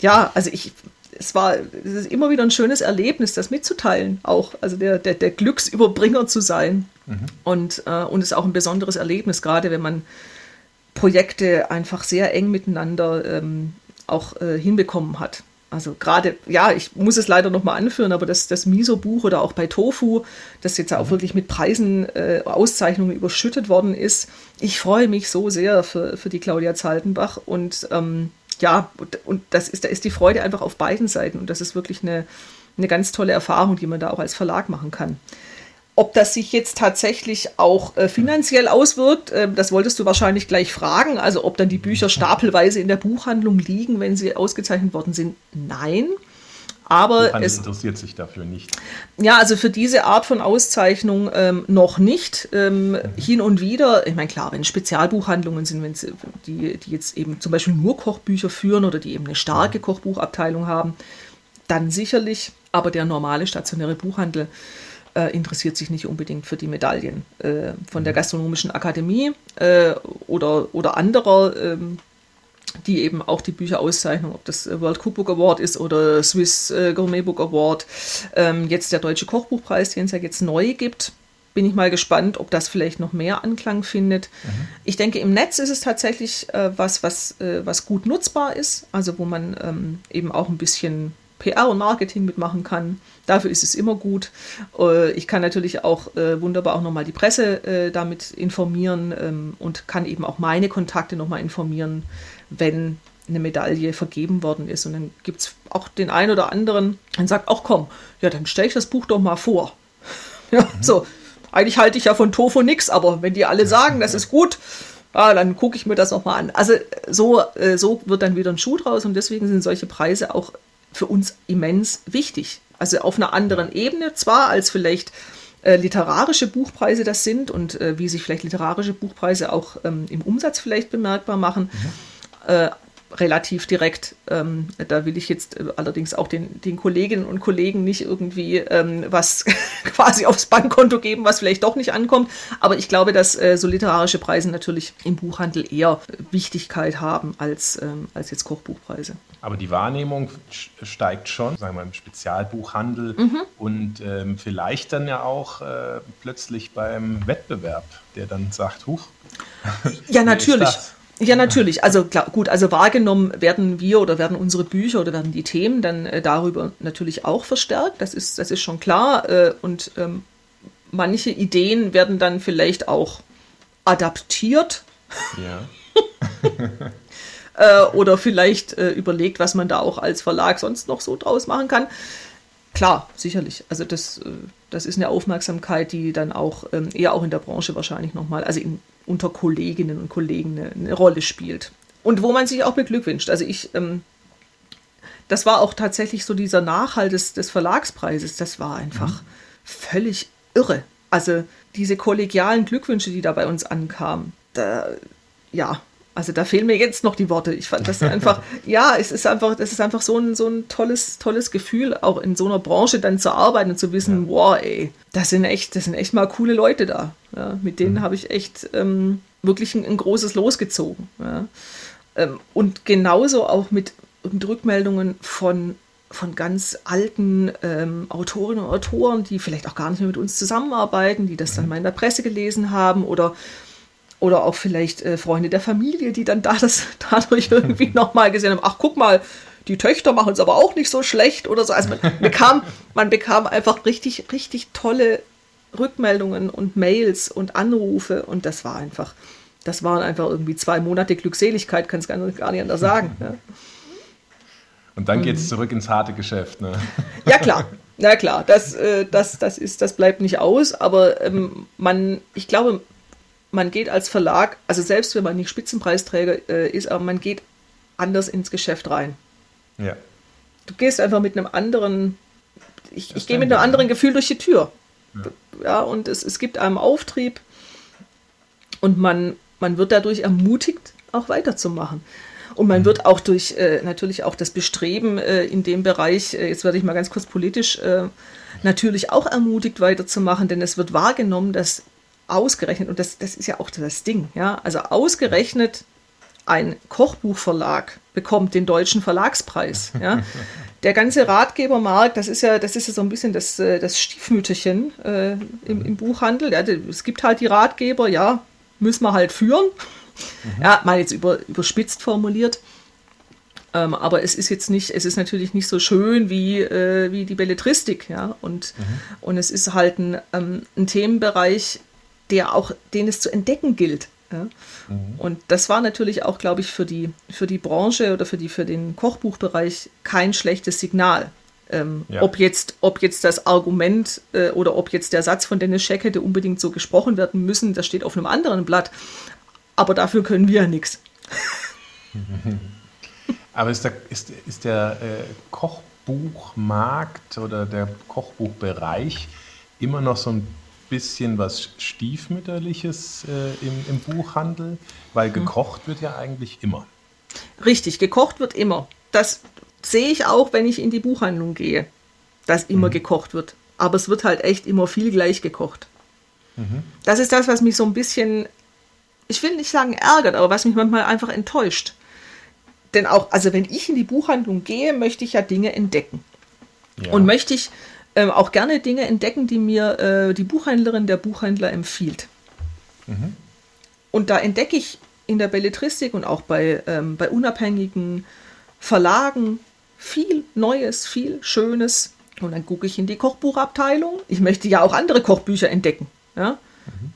ja, also ich, es war es ist immer wieder ein schönes Erlebnis, das mitzuteilen, auch, also der, der, der Glücksüberbringer zu sein. Mhm. Und, äh, und es ist auch ein besonderes Erlebnis, gerade wenn man Projekte einfach sehr eng miteinander ähm, auch äh, hinbekommen hat. Also gerade, ja, ich muss es leider nochmal anführen, aber das, das Miso-Buch oder auch bei Tofu, das jetzt auch mhm. wirklich mit Preisen, äh, Auszeichnungen überschüttet worden ist. Ich freue mich so sehr für, für die Claudia Zaltenbach und ähm, ja, und, und das ist, da ist die Freude einfach auf beiden Seiten und das ist wirklich eine, eine ganz tolle Erfahrung, die man da auch als Verlag machen kann. Ob das sich jetzt tatsächlich auch äh, finanziell auswirkt, äh, das wolltest du wahrscheinlich gleich fragen. Also ob dann die Bücher stapelweise in der Buchhandlung liegen, wenn sie ausgezeichnet worden sind. Nein. Aber es interessiert sich dafür nicht. Ja, also für diese Art von Auszeichnung ähm, noch nicht. Ähm, mhm. Hin und wieder, ich meine, klar, wenn Spezialbuchhandlungen sind, wenn sie, die, die jetzt eben zum Beispiel nur Kochbücher führen oder die eben eine starke mhm. Kochbuchabteilung haben, dann sicherlich. Aber der normale stationäre Buchhandel äh, interessiert sich nicht unbedingt für die Medaillen äh, von der mhm. Gastronomischen Akademie äh, oder, oder anderer, ähm, die eben auch die Bücher auszeichnen, ob das World Cookbook Award ist oder Swiss äh, Gourmet Book Award. Ähm, jetzt der Deutsche Kochbuchpreis, den es ja jetzt neu gibt. Bin ich mal gespannt, ob das vielleicht noch mehr Anklang findet. Mhm. Ich denke, im Netz ist es tatsächlich äh, was, was, äh, was gut nutzbar ist, also wo man ähm, eben auch ein bisschen PR und Marketing mitmachen kann. Dafür ist es immer gut. Äh, ich kann natürlich auch äh, wunderbar auch nochmal die Presse äh, damit informieren ähm, und kann eben auch meine Kontakte nochmal informieren, wenn eine Medaille vergeben worden ist. Und dann gibt es auch den einen oder anderen, der sagt, ach komm, ja, dann stelle ich das Buch doch mal vor. Ja, mhm. so. Eigentlich halte ich ja von Tofu nichts, aber wenn die alle sagen, das ist gut, ja, dann gucke ich mir das nochmal an. Also so, äh, so wird dann wieder ein Schuh draus und deswegen sind solche Preise auch für uns immens wichtig. Also auf einer anderen Ebene zwar als vielleicht äh, literarische Buchpreise das sind und äh, wie sich vielleicht literarische Buchpreise auch ähm, im Umsatz vielleicht bemerkbar machen. Mhm. Äh, relativ direkt. Ähm, da will ich jetzt äh, allerdings auch den, den Kolleginnen und Kollegen nicht irgendwie ähm, was quasi aufs Bankkonto geben, was vielleicht doch nicht ankommt. Aber ich glaube, dass äh, so literarische Preise natürlich im Buchhandel eher Wichtigkeit haben als, ähm, als jetzt Kochbuchpreise. Aber die Wahrnehmung steigt schon, sagen wir im Spezialbuchhandel mhm. und ähm, vielleicht dann ja auch äh, plötzlich beim Wettbewerb, der dann sagt, huch. Ja, natürlich. Ja, natürlich. Also klar, gut, also wahrgenommen werden wir oder werden unsere Bücher oder werden die Themen dann äh, darüber natürlich auch verstärkt. Das ist, das ist schon klar. Äh, und ähm, manche Ideen werden dann vielleicht auch adaptiert. Ja. äh, oder vielleicht äh, überlegt, was man da auch als Verlag sonst noch so draus machen kann. Klar, sicherlich. Also das, äh, das ist eine Aufmerksamkeit, die dann auch ähm, eher auch in der Branche wahrscheinlich nochmal, also in, unter Kolleginnen und Kollegen eine, eine, Rolle spielt. Und wo man sich auch beglückwünscht. Also ich, ähm, das war auch tatsächlich so dieser Nachhalt des, des Verlagspreises, das war einfach mhm. völlig irre. Also diese kollegialen Glückwünsche, die da bei uns ankamen, da, ja, also da fehlen mir jetzt noch die Worte. Ich fand das einfach, ja, es ist einfach, das ist einfach so ein, so ein tolles, tolles Gefühl, auch in so einer Branche dann zu arbeiten und zu wissen, ja. wow, ey, das sind echt, das sind echt mal coole Leute da. Ja, mit denen mhm. habe ich echt ähm, wirklich ein, ein, großes Los gezogen. Ja. Ähm, und genauso auch mit, mit Rückmeldungen von von ganz alten ähm, Autorinnen und Autoren, die vielleicht auch gar nicht mehr mit uns zusammenarbeiten, die das dann mal in der Presse gelesen haben oder oder auch vielleicht äh, Freunde der Familie, die dann da das dadurch irgendwie nochmal gesehen haben, ach guck mal, die Töchter machen es aber auch nicht so schlecht oder so. Also man bekam, man bekam einfach richtig, richtig tolle Rückmeldungen und Mails und Anrufe und das war einfach, das waren einfach irgendwie zwei Monate Glückseligkeit, kann es gar, gar nicht anders sagen. Ja. Und dann geht es zurück ins harte Geschäft. Ne? Ja klar, na klar, das, äh, das, das, ist, das bleibt nicht aus, aber ähm, man, ich glaube, man geht als Verlag, also selbst wenn man nicht Spitzenpreisträger äh, ist, aber man geht anders ins Geschäft rein. Ja. Du gehst einfach mit einem anderen, ich, ich gehe mit einem anderen Gefühl durch die Tür. Ja, ja und es, es gibt einem Auftrieb und man, man wird dadurch ermutigt, auch weiterzumachen. Und man mhm. wird auch durch äh, natürlich auch das Bestreben äh, in dem Bereich, äh, jetzt werde ich mal ganz kurz politisch, äh, natürlich auch ermutigt weiterzumachen, denn es wird wahrgenommen, dass ausgerechnet, und das, das ist ja auch das Ding, ja, also ausgerechnet ein Kochbuchverlag bekommt den deutschen Verlagspreis. Ja. Der ganze Ratgebermarkt, das ist ja, das ist ja so ein bisschen das, äh, das Stiefmütterchen äh, im, im, Buchhandel. Ja, es gibt halt die Ratgeber, ja, müssen wir halt führen. Mhm. Ja, mal jetzt über, überspitzt formuliert. Ähm, aber es ist jetzt nicht, es ist natürlich nicht so schön wie, äh, wie die Belletristik, ja. Und, mhm. und es ist halt ein, ähm, ein Themenbereich, der auch, den es zu entdecken gilt. Ja? Mhm. Und das war natürlich auch, glaube ich, für die, für die Branche oder für, die, für den Kochbuchbereich kein schlechtes Signal. Ähm, ja. ob, jetzt, ob jetzt das Argument äh, oder ob jetzt der Satz von Dennis Scheck hätte unbedingt so gesprochen werden müssen, das steht auf einem anderen Blatt. Aber dafür können wir ja nichts. Aber ist der, ist, ist der äh, Kochbuchmarkt oder der Kochbuchbereich immer noch so ein bisschen was Stiefmütterliches äh, im, im, Buchhandel, weil mhm. gekocht wird ja eigentlich immer. Richtig, gekocht wird immer. Das sehe ich auch, wenn ich in die Buchhandlung gehe, dass immer mhm. gekocht wird. Aber es wird halt echt immer viel gleich gekocht. Mhm. Das ist das, was mich so ein bisschen, ich will nicht sagen ärgert, aber was mich manchmal einfach enttäuscht. Denn auch, also wenn ich in die Buchhandlung gehe, möchte ich ja Dinge entdecken. Ja. Und möchte ich ähm, auch gerne Dinge entdecken, die mir äh, die Buchhändlerin, der Buchhändler empfiehlt. Mhm. Und da entdecke ich in der Belletristik und auch bei, ähm, bei unabhängigen Verlagen viel Neues, viel Schönes. Und dann gucke ich in die Kochbuchabteilung. Ich möchte ja auch andere Kochbücher entdecken. Ja? Mhm.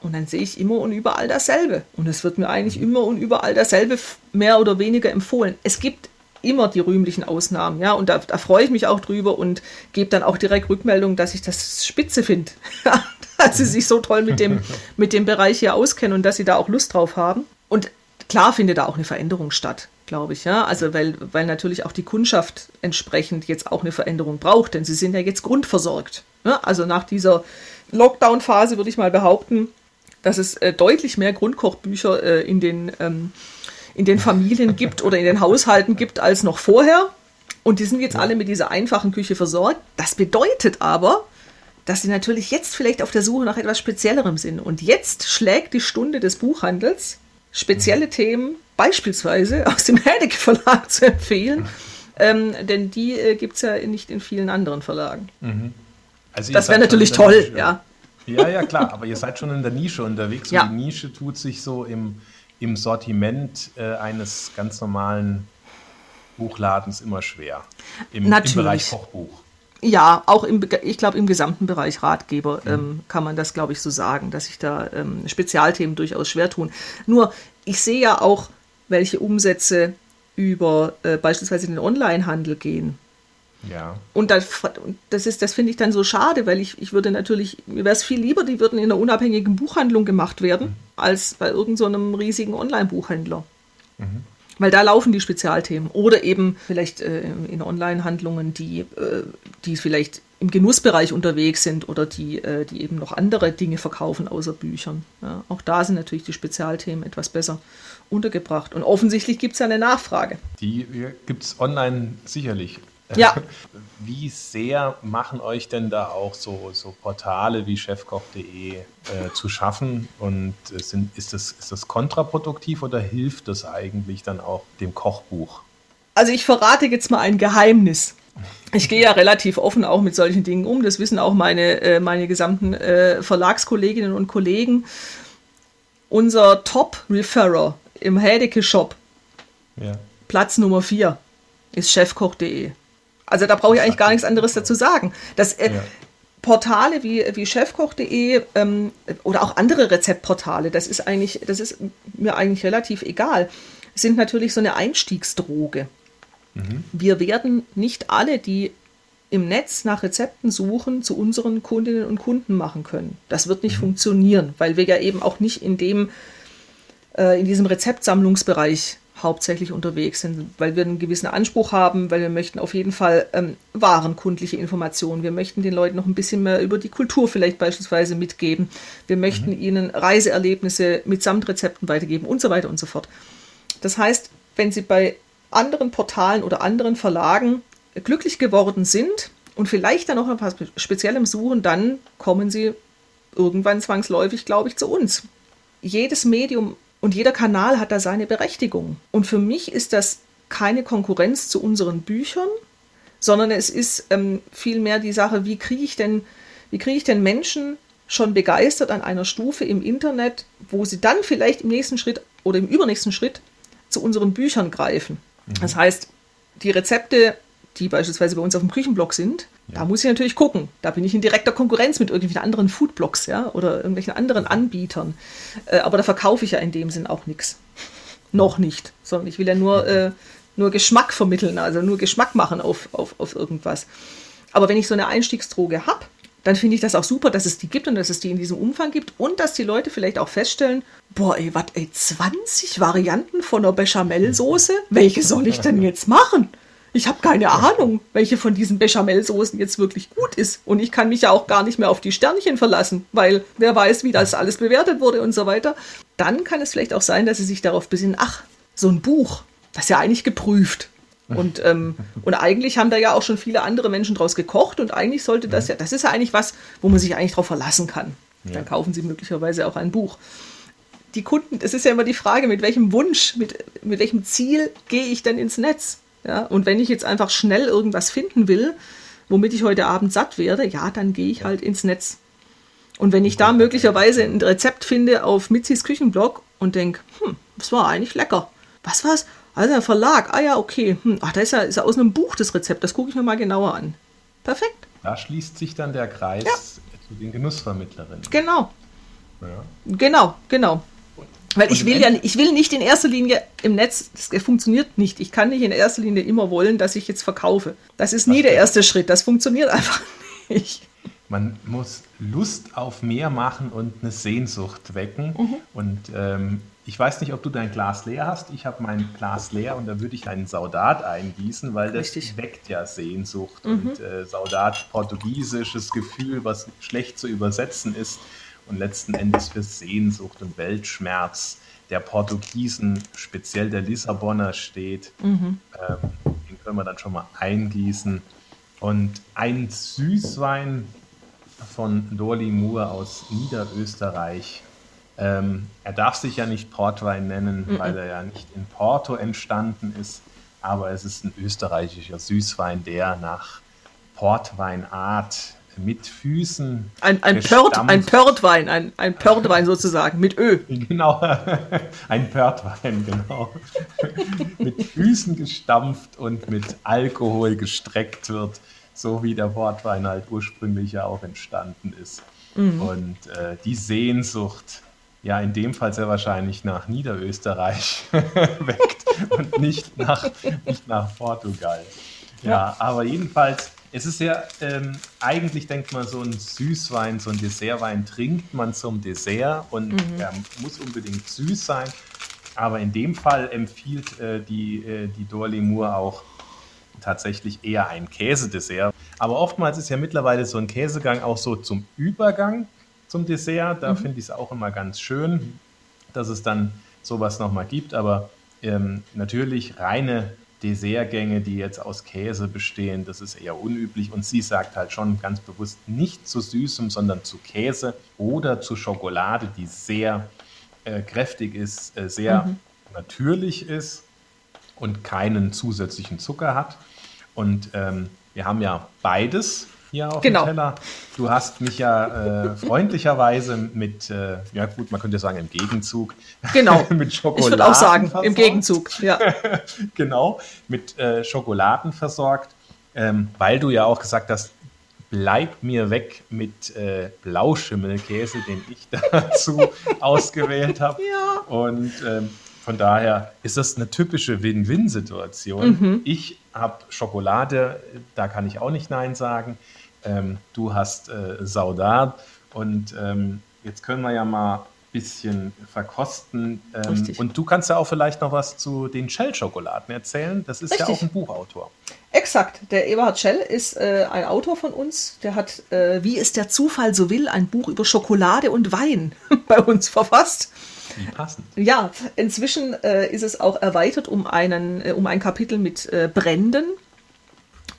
Und dann sehe ich immer und überall dasselbe. Und es wird mir eigentlich immer und überall dasselbe mehr oder weniger empfohlen. Es gibt immer die rühmlichen Ausnahmen, ja, und da, da freue ich mich auch drüber und gebe dann auch direkt Rückmeldung, dass ich das spitze finde. dass sie sich so toll mit dem, mit dem Bereich hier auskennen und dass sie da auch Lust drauf haben. Und klar findet da auch eine Veränderung statt, glaube ich, ja. Also weil, weil natürlich auch die Kundschaft entsprechend jetzt auch eine Veränderung braucht, denn sie sind ja jetzt grundversorgt. Ne? Also nach dieser Lockdown-Phase würde ich mal behaupten, dass es äh, deutlich mehr Grundkochbücher äh, in, den, ähm, in den Familien gibt oder in den Haushalten gibt als noch vorher. Und die sind jetzt alle mit dieser einfachen Küche versorgt. Das bedeutet aber, dass sie natürlich jetzt vielleicht auf der Suche nach etwas Speziellerem sind. Und jetzt schlägt die Stunde des Buchhandels, spezielle mhm. Themen beispielsweise aus dem Herdecke Verlag zu empfehlen. Ähm, denn die äh, gibt es ja nicht in vielen anderen Verlagen. Mhm. Also das wäre natürlich toll, ja. Ja, ja, klar, aber ihr seid schon in der Nische unterwegs ja. und die Nische tut sich so im, im Sortiment äh, eines ganz normalen Buchladens immer schwer. Im, im Bereich Kochbuch. Ja, auch im, ich glaube, im gesamten Bereich Ratgeber mhm. ähm, kann man das, glaube ich, so sagen, dass sich da ähm, Spezialthemen durchaus schwer tun. Nur, ich sehe ja auch, welche Umsätze über äh, beispielsweise den Onlinehandel gehen. Ja. Und das, das, ist, das finde ich dann so schade, weil ich, ich würde natürlich, mir wäre es viel lieber, die würden in einer unabhängigen Buchhandlung gemacht werden, mhm. Als bei irgendeinem so riesigen Online-Buchhändler. Mhm. Weil da laufen die Spezialthemen. Oder eben vielleicht äh, in Online-Handlungen, die, äh, die vielleicht im Genussbereich unterwegs sind oder die, äh, die eben noch andere Dinge verkaufen außer Büchern. Ja, auch da sind natürlich die Spezialthemen etwas besser untergebracht. Und offensichtlich gibt es ja eine Nachfrage. Die gibt es online sicherlich. Ja. Wie sehr machen euch denn da auch so, so Portale wie chefkoch.de äh, zu schaffen? Und äh, sind, ist, das, ist das kontraproduktiv oder hilft das eigentlich dann auch dem Kochbuch? Also ich verrate jetzt mal ein Geheimnis. Ich gehe ja relativ offen auch mit solchen Dingen um. Das wissen auch meine, äh, meine gesamten äh, Verlagskolleginnen und Kollegen. Unser Top-Referrer im Hedeke-Shop, ja. Platz Nummer 4, ist chefkoch.de. Also da brauche ich eigentlich gar nichts anderes dazu sagen. Das, äh, ja. Portale wie, wie chefkoch.de ähm, oder auch andere Rezeptportale, das ist eigentlich, das ist mir eigentlich relativ egal, sind natürlich so eine Einstiegsdroge. Mhm. Wir werden nicht alle, die im Netz nach Rezepten suchen, zu unseren Kundinnen und Kunden machen können. Das wird nicht mhm. funktionieren, weil wir ja eben auch nicht in dem, äh, in diesem Rezeptsammlungsbereich hauptsächlich unterwegs sind, weil wir einen gewissen Anspruch haben, weil wir möchten auf jeden Fall ähm, warenkundliche Informationen. Wir möchten den Leuten noch ein bisschen mehr über die Kultur vielleicht beispielsweise mitgeben. Wir möchten mhm. ihnen Reiseerlebnisse mitsamt Rezepten weitergeben und so weiter und so fort. Das heißt, wenn Sie bei anderen Portalen oder anderen Verlagen glücklich geworden sind und vielleicht dann noch etwas Speziellem suchen, dann kommen Sie irgendwann zwangsläufig, glaube ich, zu uns. Jedes Medium und jeder Kanal hat da seine Berechtigung. Und für mich ist das keine Konkurrenz zu unseren Büchern, sondern es ist ähm, vielmehr die Sache, wie kriege ich denn, wie kriege ich denn Menschen schon begeistert an einer Stufe im Internet, wo sie dann vielleicht im nächsten Schritt oder im übernächsten Schritt zu unseren Büchern greifen. Mhm. Das heißt, die Rezepte, die beispielsweise bei uns auf dem Küchenblog sind, ja. Da muss ich natürlich gucken. Da bin ich in direkter Konkurrenz mit irgendwelchen anderen Foodblogs, ja, oder irgendwelchen anderen Anbietern. Äh, aber da verkaufe ich ja in dem Sinn auch nichts. Noch nicht. Sondern ich will ja nur, äh, nur Geschmack vermitteln, also nur Geschmack machen auf, auf, auf irgendwas. Aber wenn ich so eine Einstiegsdroge habe, dann finde ich das auch super, dass es die gibt und dass es die in diesem Umfang gibt und dass die Leute vielleicht auch feststellen, boah, ey, was, ey, 20 Varianten von einer Bechamelsoße? Welche soll ich denn jetzt machen? Ich habe keine Ahnung, welche von diesen Bechamelsoßen jetzt wirklich gut ist. Und ich kann mich ja auch gar nicht mehr auf die Sternchen verlassen, weil wer weiß, wie das alles bewertet wurde und so weiter. Dann kann es vielleicht auch sein, dass sie sich darauf besinnen, ach, so ein Buch, das ist ja eigentlich geprüft. Und, ähm, und eigentlich haben da ja auch schon viele andere Menschen draus gekocht und eigentlich sollte das ja, das ist ja eigentlich was, wo man sich eigentlich drauf verlassen kann. Ja. Dann kaufen sie möglicherweise auch ein Buch. Die Kunden, es ist ja immer die Frage, mit welchem Wunsch, mit, mit welchem Ziel gehe ich denn ins Netz? Ja, und wenn ich jetzt einfach schnell irgendwas finden will, womit ich heute Abend satt werde, ja, dann gehe ich halt ins Netz. Und wenn ich da möglicherweise ein Rezept finde auf Mitzis Küchenblog und denke, hm, das war eigentlich lecker. Was war's? Also ein Verlag, ah ja, okay. Hm, ach, da ist ja, ist ja aus einem Buch das Rezept, das gucke ich mir mal genauer an. Perfekt. Da schließt sich dann der Kreis ja. zu den Genussvermittlerinnen. Genau. Ja. Genau, genau. Weil ich will ja ich will nicht in erster Linie im Netz, das funktioniert nicht. Ich kann nicht in erster Linie immer wollen, dass ich jetzt verkaufe. Das ist nie der erste Schritt. Das funktioniert einfach nicht. Man muss Lust auf mehr machen und eine Sehnsucht wecken. Mhm. Und ähm, ich weiß nicht, ob du dein Glas leer hast. Ich habe mein Glas leer und da würde ich einen Saudat eingießen, weil das Richtig. weckt ja Sehnsucht. Mhm. Und äh, Saudat, portugiesisches Gefühl, was schlecht zu übersetzen ist und letzten Endes für Sehnsucht und Weltschmerz der Portugiesen, speziell der Lissabonner steht. Mhm. Ähm, den können wir dann schon mal eingießen. Und ein Süßwein von Dorli Moore aus Niederösterreich. Ähm, er darf sich ja nicht Portwein nennen, mhm. weil er ja nicht in Porto entstanden ist, aber es ist ein österreichischer Süßwein, der nach Portweinart mit Füßen. Ein, ein, Pört, ein Pörtwein, ein, ein Pörtwein sozusagen, mit Ö. Genau, ein Pörtwein, genau. mit Füßen gestampft und mit Alkohol gestreckt wird, so wie der Portwein halt ursprünglich ja auch entstanden ist. Mhm. Und äh, die Sehnsucht, ja, in dem Fall sehr wahrscheinlich nach Niederösterreich weckt und nicht nach, nicht nach Portugal. Ja, ja, aber jedenfalls es ist ja, ähm, eigentlich denkt man, so ein Süßwein, so ein Dessertwein trinkt man zum Dessert und mhm. er muss unbedingt süß sein. Aber in dem Fall empfiehlt äh, die, äh, die Dorli Moore auch tatsächlich eher ein Käsedessert. Aber oftmals ist ja mittlerweile so ein Käsegang auch so zum Übergang zum Dessert. Da mhm. finde ich es auch immer ganz schön, dass es dann sowas nochmal gibt. Aber ähm, natürlich reine Dessertgänge, die jetzt aus Käse bestehen, das ist eher unüblich. Und sie sagt halt schon ganz bewusst nicht zu süßem, sondern zu Käse oder zu Schokolade, die sehr äh, kräftig ist, äh, sehr mhm. natürlich ist und keinen zusätzlichen Zucker hat. Und ähm, wir haben ja beides hier auf genau. dem Teller. Du hast mich ja äh, freundlicherweise mit, äh, ja gut, man könnte sagen im Gegenzug. Genau. mit Schokoladen. Ich würde auch sagen, versorgt. im Gegenzug, ja. genau, mit äh, Schokoladen versorgt, ähm, weil du ja auch gesagt hast, bleib mir weg mit äh, Blauschimmelkäse, den ich dazu ausgewählt habe. Ja. Und ähm, von daher ist das eine typische Win-Win-Situation. Mhm. Ich habe Schokolade, da kann ich auch nicht Nein sagen ähm, du hast äh, Saudat und ähm, jetzt können wir ja mal ein bisschen verkosten. Ähm, und du kannst ja auch vielleicht noch was zu den Shell-Schokoladen erzählen. Das ist Richtig. ja auch ein Buchautor. Exakt. Der Eberhard Schell ist äh, ein Autor von uns. Der hat, äh, wie es der Zufall so will, ein Buch über Schokolade und Wein bei uns verfasst. Wie passend. Ja, inzwischen äh, ist es auch erweitert um, einen, äh, um ein Kapitel mit äh, Bränden.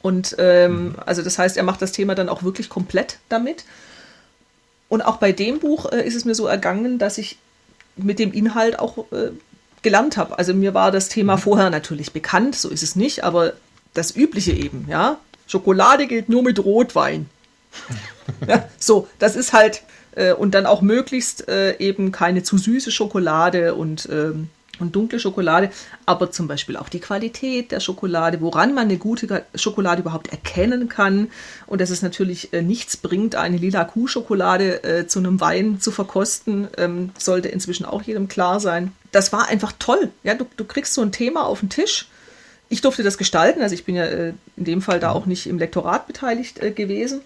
Und ähm, mhm. also das heißt, er macht das Thema dann auch wirklich komplett damit. Und auch bei dem Buch äh, ist es mir so ergangen, dass ich mit dem Inhalt auch äh, gelernt habe. Also mir war das Thema mhm. vorher natürlich bekannt, so ist es nicht, aber das Übliche eben, ja. Schokolade gilt nur mit Rotwein. ja, so, das ist halt, äh, und dann auch möglichst äh, eben keine zu süße Schokolade und ähm, und dunkle Schokolade, aber zum Beispiel auch die Qualität der Schokolade, woran man eine gute Schokolade überhaupt erkennen kann und dass es natürlich äh, nichts bringt, eine lila Kuhschokolade äh, zu einem Wein zu verkosten, ähm, sollte inzwischen auch jedem klar sein. Das war einfach toll. Ja, du, du kriegst so ein Thema auf den Tisch. Ich durfte das gestalten, also ich bin ja äh, in dem Fall da auch nicht im Lektorat beteiligt gewesen,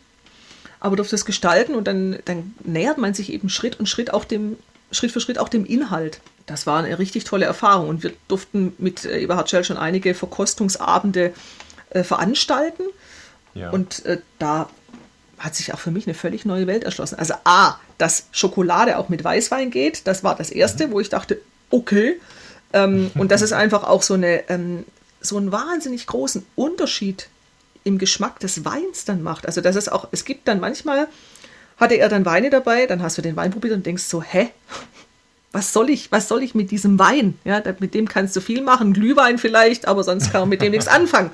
aber durfte es gestalten und dann, dann nähert man sich eben Schritt und Schritt auch dem Schritt für Schritt auch dem Inhalt das war eine richtig tolle Erfahrung und wir durften mit äh, Eberhard Schell schon einige Verkostungsabende äh, veranstalten. Ja. Und äh, da hat sich auch für mich eine völlig neue Welt erschlossen. Also A, dass Schokolade auch mit Weißwein geht, das war das Erste, mhm. wo ich dachte, okay. Ähm, und dass es einfach auch so, eine, ähm, so einen wahnsinnig großen Unterschied im Geschmack des Weins dann macht. Also dass es auch, es gibt dann manchmal, hatte er dann Weine dabei, dann hast du den Wein probiert und denkst so, hä? was soll ich, was soll ich mit diesem Wein? Ja, mit dem kannst du viel machen, Glühwein vielleicht, aber sonst kann man mit dem nichts anfangen.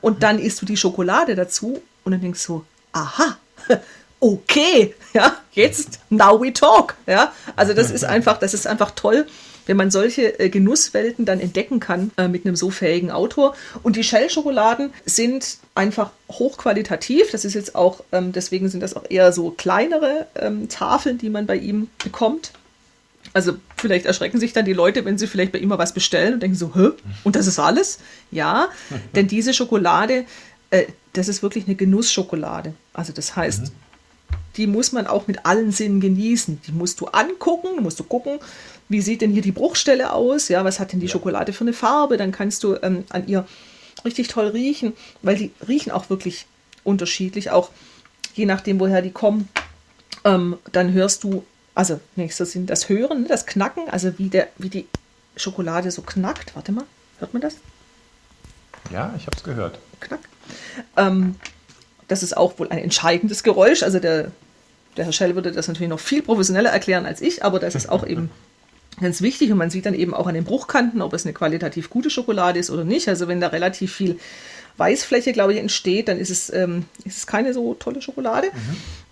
Und dann isst du die Schokolade dazu und dann denkst du, aha, okay, ja, jetzt, now we talk. Ja, also das ist einfach, das ist einfach toll, wenn man solche äh, Genusswelten dann entdecken kann äh, mit einem so fähigen Autor. Und die Shell-Schokoladen sind einfach hochqualitativ. Das ist jetzt auch, ähm, deswegen sind das auch eher so kleinere ähm, Tafeln, die man bei ihm bekommt. Also vielleicht erschrecken sich dann die Leute, wenn sie vielleicht bei ihm mal was bestellen und denken so, hä? Und das ist alles? Ja, denn diese Schokolade, äh, das ist wirklich eine Genussschokolade. Also das heißt, mhm. die muss man auch mit allen Sinnen genießen. Die musst du angucken, musst du gucken, wie sieht denn hier die Bruchstelle aus? Ja, was hat denn die ja. Schokolade für eine Farbe? Dann kannst du ähm, an ihr richtig toll riechen, weil die riechen auch wirklich unterschiedlich, auch je nachdem, woher die kommen. Ähm, dann hörst du also nächstes sind das Hören, ne, das Knacken, also wie, der, wie die Schokolade so knackt. Warte mal, hört man das? Ja, ich habe es gehört. Knack. Ähm, das ist auch wohl ein entscheidendes Geräusch. Also der, der Herr Schell würde das natürlich noch viel professioneller erklären als ich, aber das ist auch eben ganz wichtig und man sieht dann eben auch an den Bruchkanten, ob es eine qualitativ gute Schokolade ist oder nicht. Also wenn da relativ viel Weißfläche, glaube ich, entsteht, dann ist es, ähm, ist es keine so tolle Schokolade.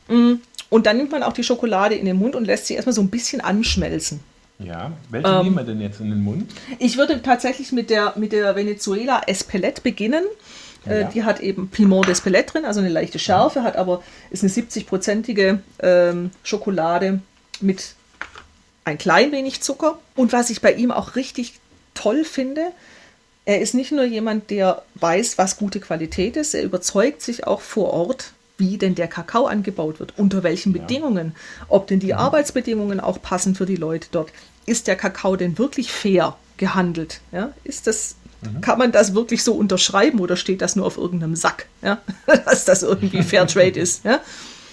Mhm. Mm. Und dann nimmt man auch die Schokolade in den Mund und lässt sie erstmal so ein bisschen anschmelzen. Ja, welche ähm, nehmen wir denn jetzt in den Mund? Ich würde tatsächlich mit der, mit der Venezuela Espelette beginnen. Äh, ja. die hat eben Piment d'Espelette drin, also eine leichte Schärfe, hat aber ist eine 70-prozentige ähm, Schokolade mit ein klein wenig Zucker. Und was ich bei ihm auch richtig toll finde, er ist nicht nur jemand, der weiß, was gute Qualität ist, er überzeugt sich auch vor Ort wie denn der Kakao angebaut wird, unter welchen ja. Bedingungen, ob denn die ja. Mhm. Arbeitsbedingungen auch passen für die Leute dort. Ist der Kakao denn wirklich fair gehandelt? Ja? Ist das, mhm. kann man das wirklich so unterschreiben oder steht das nur auf irgendeinem Sack, ja? dass das irgendwie Fairtrade ist?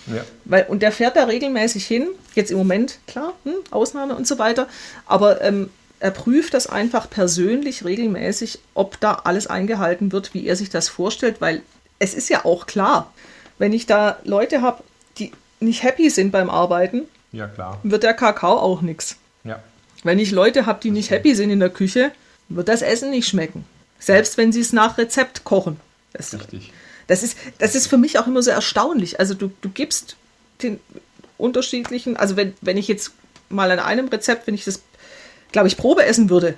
Ja? Weil, und der fährt da regelmäßig hin, jetzt im Moment, klar, hm, Ausnahme und so weiter, aber ähm, er prüft das einfach persönlich regelmäßig, ob da alles eingehalten wird, wie er sich das vorstellt, weil es ist ja auch klar, wenn ich da Leute habe, die nicht happy sind beim Arbeiten, ja, wird der Kakao auch nichts. Ja. Wenn ich Leute habe, die nicht happy sind in der Küche, wird das Essen nicht schmecken. Selbst wenn sie es nach Rezept kochen. Das, Richtig. Das ist, das ist für mich auch immer so erstaunlich. Also du, du gibst den unterschiedlichen, also wenn, wenn ich jetzt mal an einem Rezept, wenn ich das, glaube ich, Probe essen würde,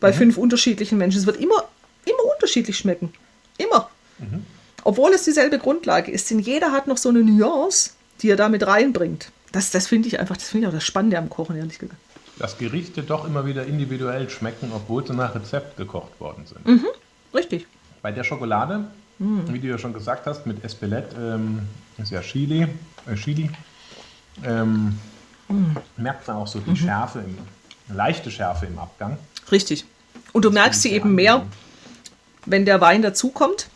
bei mhm. fünf unterschiedlichen Menschen, es wird immer, immer unterschiedlich schmecken. Immer. Mhm obwohl es dieselbe Grundlage ist, denn jeder hat noch so eine Nuance, die er da mit reinbringt. Das, das finde ich einfach, das finde ich auch das Spannende am Kochen, ehrlich gesagt. Dass Gerichte doch immer wieder individuell schmecken, obwohl sie nach Rezept gekocht worden sind. Mhm, richtig. Bei der Schokolade, mhm. wie du ja schon gesagt hast, mit Espelette, ähm, ist ja Chili, äh, Chili ähm, mhm. merkt man auch so die mhm. Schärfe, im, leichte Schärfe im Abgang. Richtig. Und du das merkst sie eben mehr, wenn der Wein dazukommt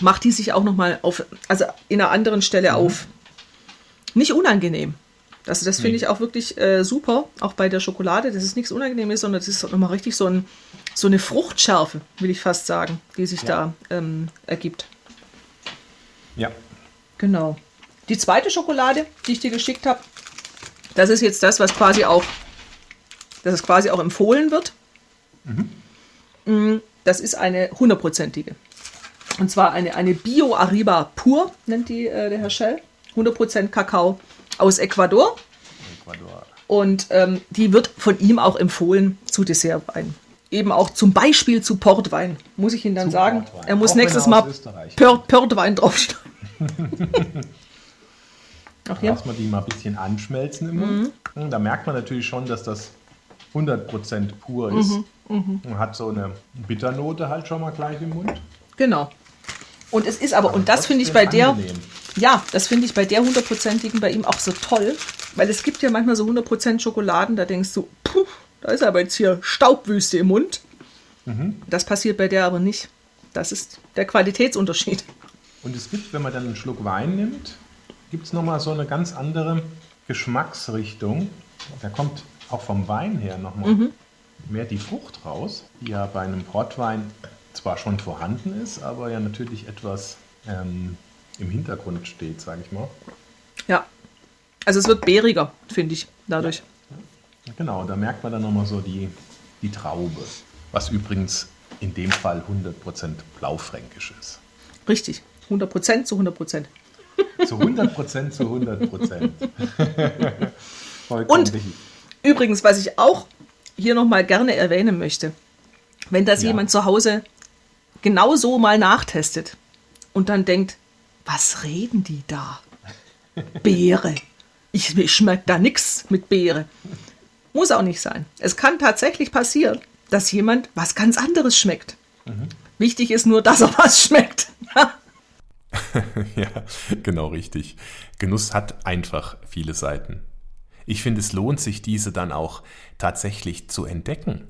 macht die sich auch nochmal auf, also in einer anderen Stelle mhm. auf. Nicht unangenehm. Also das finde ich auch wirklich äh, super, auch bei der Schokolade, dass es nichts Unangenehmes, sondern es ist nochmal richtig so, ein, so eine Fruchtschärfe, will ich fast sagen, die sich ja. da ähm, ergibt. Ja. Genau. Die zweite Schokolade, die ich dir geschickt habe, das ist jetzt das, was quasi auch, dass es quasi auch empfohlen wird. Mhm. Mm, das ist eine hundertprozentige. Und zwar eine, eine Bio-Ariba Pur, nennt die äh, der Herr Schell. 100% Kakao aus Ecuador. Ecuador. Und ähm, die wird von ihm auch empfohlen zu Dessertwein. Eben auch zum Beispiel zu Portwein, muss ich Ihnen dann zu sagen. Portwein. Er muss auch nächstes Mal Port, Portwein draufschreiben. Auch hier. Lass mal die mal ein bisschen anschmelzen im Mund. Mhm. Da merkt man natürlich schon, dass das 100% pur ist. Mhm. Mhm. Und hat so eine Bitternote halt schon mal gleich im Mund. Genau. Und es ist aber, aber und das finde ich bei der, angenehm. Ja, das finde ich bei der hundertprozentigen bei ihm auch so toll, weil es gibt ja manchmal so 100% Schokoladen, da denkst du, puh, da ist aber jetzt hier Staubwüste im Mund. Mhm. Das passiert bei der aber nicht. Das ist der Qualitätsunterschied. Und es gibt, wenn man dann einen Schluck Wein nimmt, gibt es nochmal so eine ganz andere Geschmacksrichtung. Da kommt auch vom Wein her nochmal mhm. mehr die Frucht raus, die ja bei einem Portwein zwar schon vorhanden ist, aber ja natürlich etwas ähm, im Hintergrund steht, sage ich mal. Ja, also es wird bäriger, finde ich, dadurch. Ja. Genau, da merkt man dann nochmal so die, die Traube, was übrigens in dem Fall 100% blaufränkisch ist. Richtig, 100% zu 100%. Zu 100% zu 100%. Und übrigens, was ich auch hier nochmal gerne erwähnen möchte, wenn das ja. jemand zu Hause genau so mal nachtestet und dann denkt, was reden die da? Beere. Ich, ich schmecke da nichts mit Beere. Muss auch nicht sein. Es kann tatsächlich passieren, dass jemand was ganz anderes schmeckt. Mhm. Wichtig ist nur, dass er was schmeckt. ja, genau richtig. Genuss hat einfach viele Seiten. Ich finde, es lohnt sich, diese dann auch tatsächlich zu entdecken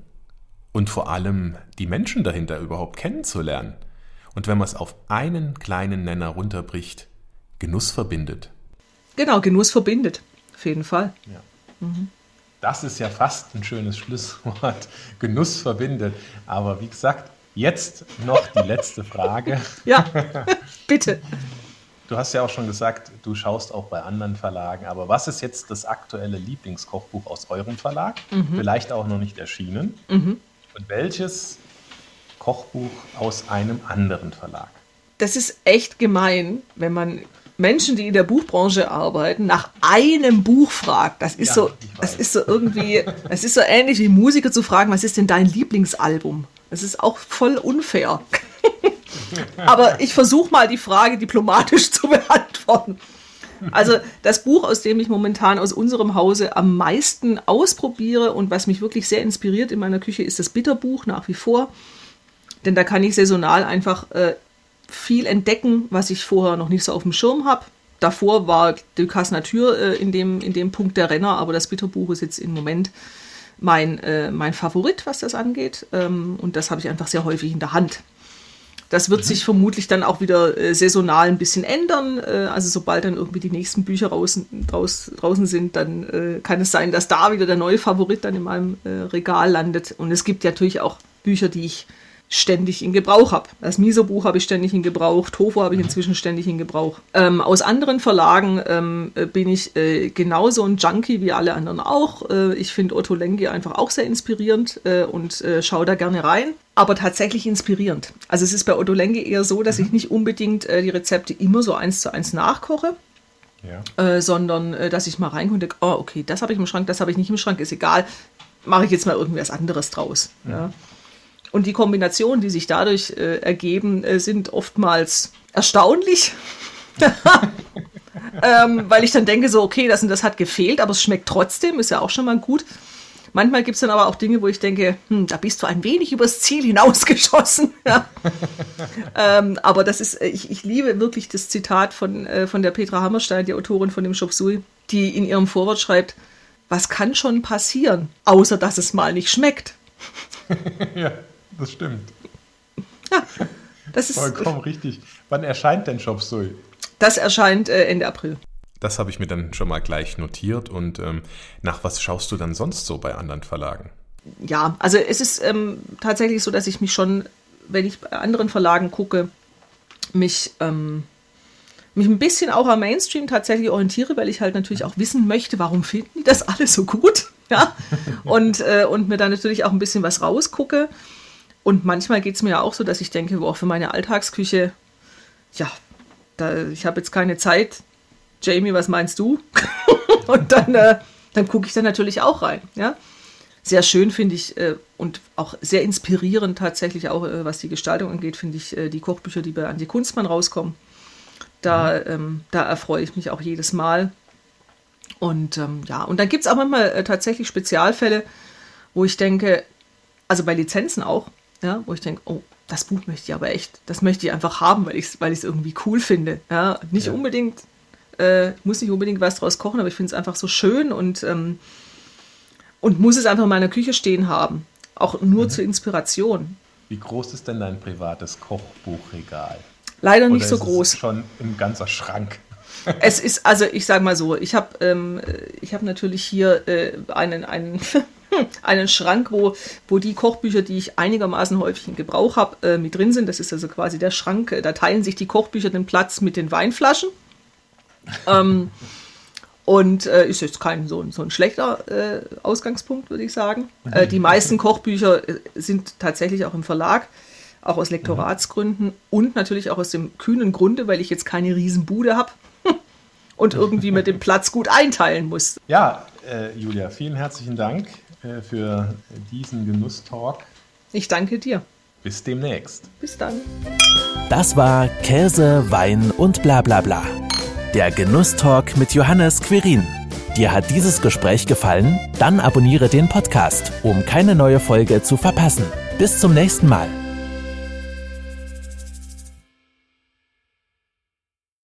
und vor allem die Menschen dahinter überhaupt kennenzulernen. Und wenn man es auf einen kleinen Nenner runterbricht, Genuss verbindet. Genau, Genuss verbindet. Auf jeden Fall. Ja. Mhm. Das ist ja fast ein schönes Schlusswort. Genuss verbindet. Aber wie gesagt, jetzt noch die letzte Frage. ja, bitte. Du hast ja auch schon gesagt, du schaust auch bei anderen Verlagen. Aber was ist jetzt das aktuelle Lieblingskochbuch aus eurem Verlag? Mhm. Vielleicht auch noch nicht erschienen. Mhm. Und welches Kochbuch aus einem anderen Verlag? Das ist echt gemein, wenn man Menschen, die in der Buchbranche arbeiten, nach einem Buch fragt. Das ist ja, so, das ist so irgendwie, das ist so ähnlich wie Musiker zu fragen, was ist denn dein Lieblingsalbum? Das ist auch voll unfair. Aber ich versuche mal die Frage diplomatisch zu beantworten. Also das Buch, aus dem ich momentan aus unserem Hause am meisten ausprobiere und was mich wirklich sehr inspiriert in meiner Küche, ist das Bitterbuch nach wie vor. Denn da kann ich saisonal einfach äh, viel entdecken, was ich vorher noch nicht so auf dem Schirm habe. Davor war Ducasse Natur äh, in, dem, in dem Punkt der Renner, aber das Bitterbuch ist jetzt im Moment mein, äh, mein Favorit, was das angeht. Ähm, und das habe ich einfach sehr häufig in der Hand. Das wird mhm. sich vermutlich dann auch wieder äh, saisonal ein bisschen ändern. Äh, also sobald dann irgendwie die nächsten Bücher raus, raus, draußen sind, dann äh, kann es sein, dass da wieder der neue Favorit dann in meinem äh, Regal landet. Und es gibt natürlich auch Bücher, die ich ständig in Gebrauch habe. Das Miso-Buch habe ich ständig in Gebrauch, Tofu habe ich inzwischen ständig in Gebrauch. Ähm, aus anderen Verlagen ähm, äh, bin ich äh, genauso ein Junkie wie alle anderen auch. Äh, ich finde Otto Lengi einfach auch sehr inspirierend äh, und äh, schaue da gerne rein. Aber tatsächlich inspirierend. Also es ist bei Otto Lengi eher so, dass ich nicht unbedingt äh, die Rezepte immer so eins zu eins nachkoche. Ja. sondern dass ich mal reinkomme und denke, oh, okay, das habe ich im Schrank, das habe ich nicht im Schrank, ist egal, mache ich jetzt mal irgendwas anderes draus. Ja. Ja. Und die Kombinationen, die sich dadurch äh, ergeben, äh, sind oftmals erstaunlich. ähm, weil ich dann denke, so, okay, das und das hat gefehlt, aber es schmeckt trotzdem, ist ja auch schon mal gut. Manchmal gibt es dann aber auch Dinge, wo ich denke, hm, da bist du ein wenig übers Ziel hinausgeschossen. Ja. ähm, aber das ist, äh, ich, ich liebe wirklich das Zitat von, äh, von der Petra Hammerstein, die Autorin von dem Shop Sui, die in ihrem Vorwort schreibt, was kann schon passieren, außer dass es mal nicht schmeckt. ja das stimmt. Ja, das ist. Vollkommen richtig. Wann erscheint denn Shop Sui? Das erscheint äh, Ende April. Das habe ich mir dann schon mal gleich notiert. Und ähm, nach was schaust du dann sonst so bei anderen Verlagen? Ja, also es ist ähm, tatsächlich so, dass ich mich schon, wenn ich bei anderen Verlagen gucke, mich, ähm, mich ein bisschen auch am Mainstream tatsächlich orientiere, weil ich halt natürlich auch wissen möchte, warum finden die das alle so gut. Ja? und, äh, und mir dann natürlich auch ein bisschen was rausgucke. Und manchmal geht es mir ja auch so, dass ich denke, boah, für meine Alltagsküche, ja, da, ich habe jetzt keine Zeit. Jamie, was meinst du? und dann, äh, dann gucke ich da natürlich auch rein. Ja? Sehr schön finde ich äh, und auch sehr inspirierend tatsächlich auch, äh, was die Gestaltung angeht, finde ich äh, die Kochbücher, die bei Andi Kunstmann rauskommen. Da, mhm. ähm, da erfreue ich mich auch jedes Mal. Und ähm, ja, und dann gibt es auch manchmal äh, tatsächlich Spezialfälle, wo ich denke, also bei Lizenzen auch, ja, wo ich denke, oh, das Buch möchte ich aber echt, das möchte ich einfach haben, weil ich es weil irgendwie cool finde. Ja, nicht ja. unbedingt, äh, muss nicht unbedingt was draus kochen, aber ich finde es einfach so schön und, ähm, und muss es einfach in meiner Küche stehen haben. Auch nur mhm. zur Inspiration. Wie groß ist denn dein privates Kochbuchregal? Leider nicht Oder so groß. Es schon ein ganzer Schrank. Es ist, also ich sage mal so, ich habe ähm, hab natürlich hier äh, einen, einen einen Schrank, wo, wo die Kochbücher, die ich einigermaßen häufig in Gebrauch habe, äh, mit drin sind. Das ist also quasi der Schrank. Äh, da teilen sich die Kochbücher den Platz mit den Weinflaschen. ähm, und äh, ist jetzt kein so, so ein schlechter äh, Ausgangspunkt, würde ich sagen. Äh, die meisten Kochbücher äh, sind tatsächlich auch im Verlag, auch aus Lektoratsgründen und natürlich auch aus dem kühnen Grunde, weil ich jetzt keine Riesenbude habe und irgendwie mit dem Platz gut einteilen muss. Ja, äh, Julia, vielen herzlichen Dank äh, für diesen Genusstalk. Ich danke dir. Bis demnächst. Bis dann. Das war Käse, Wein und bla bla bla. Der Genusstalk mit Johannes Quirin. Dir hat dieses Gespräch gefallen? Dann abonniere den Podcast, um keine neue Folge zu verpassen. Bis zum nächsten Mal.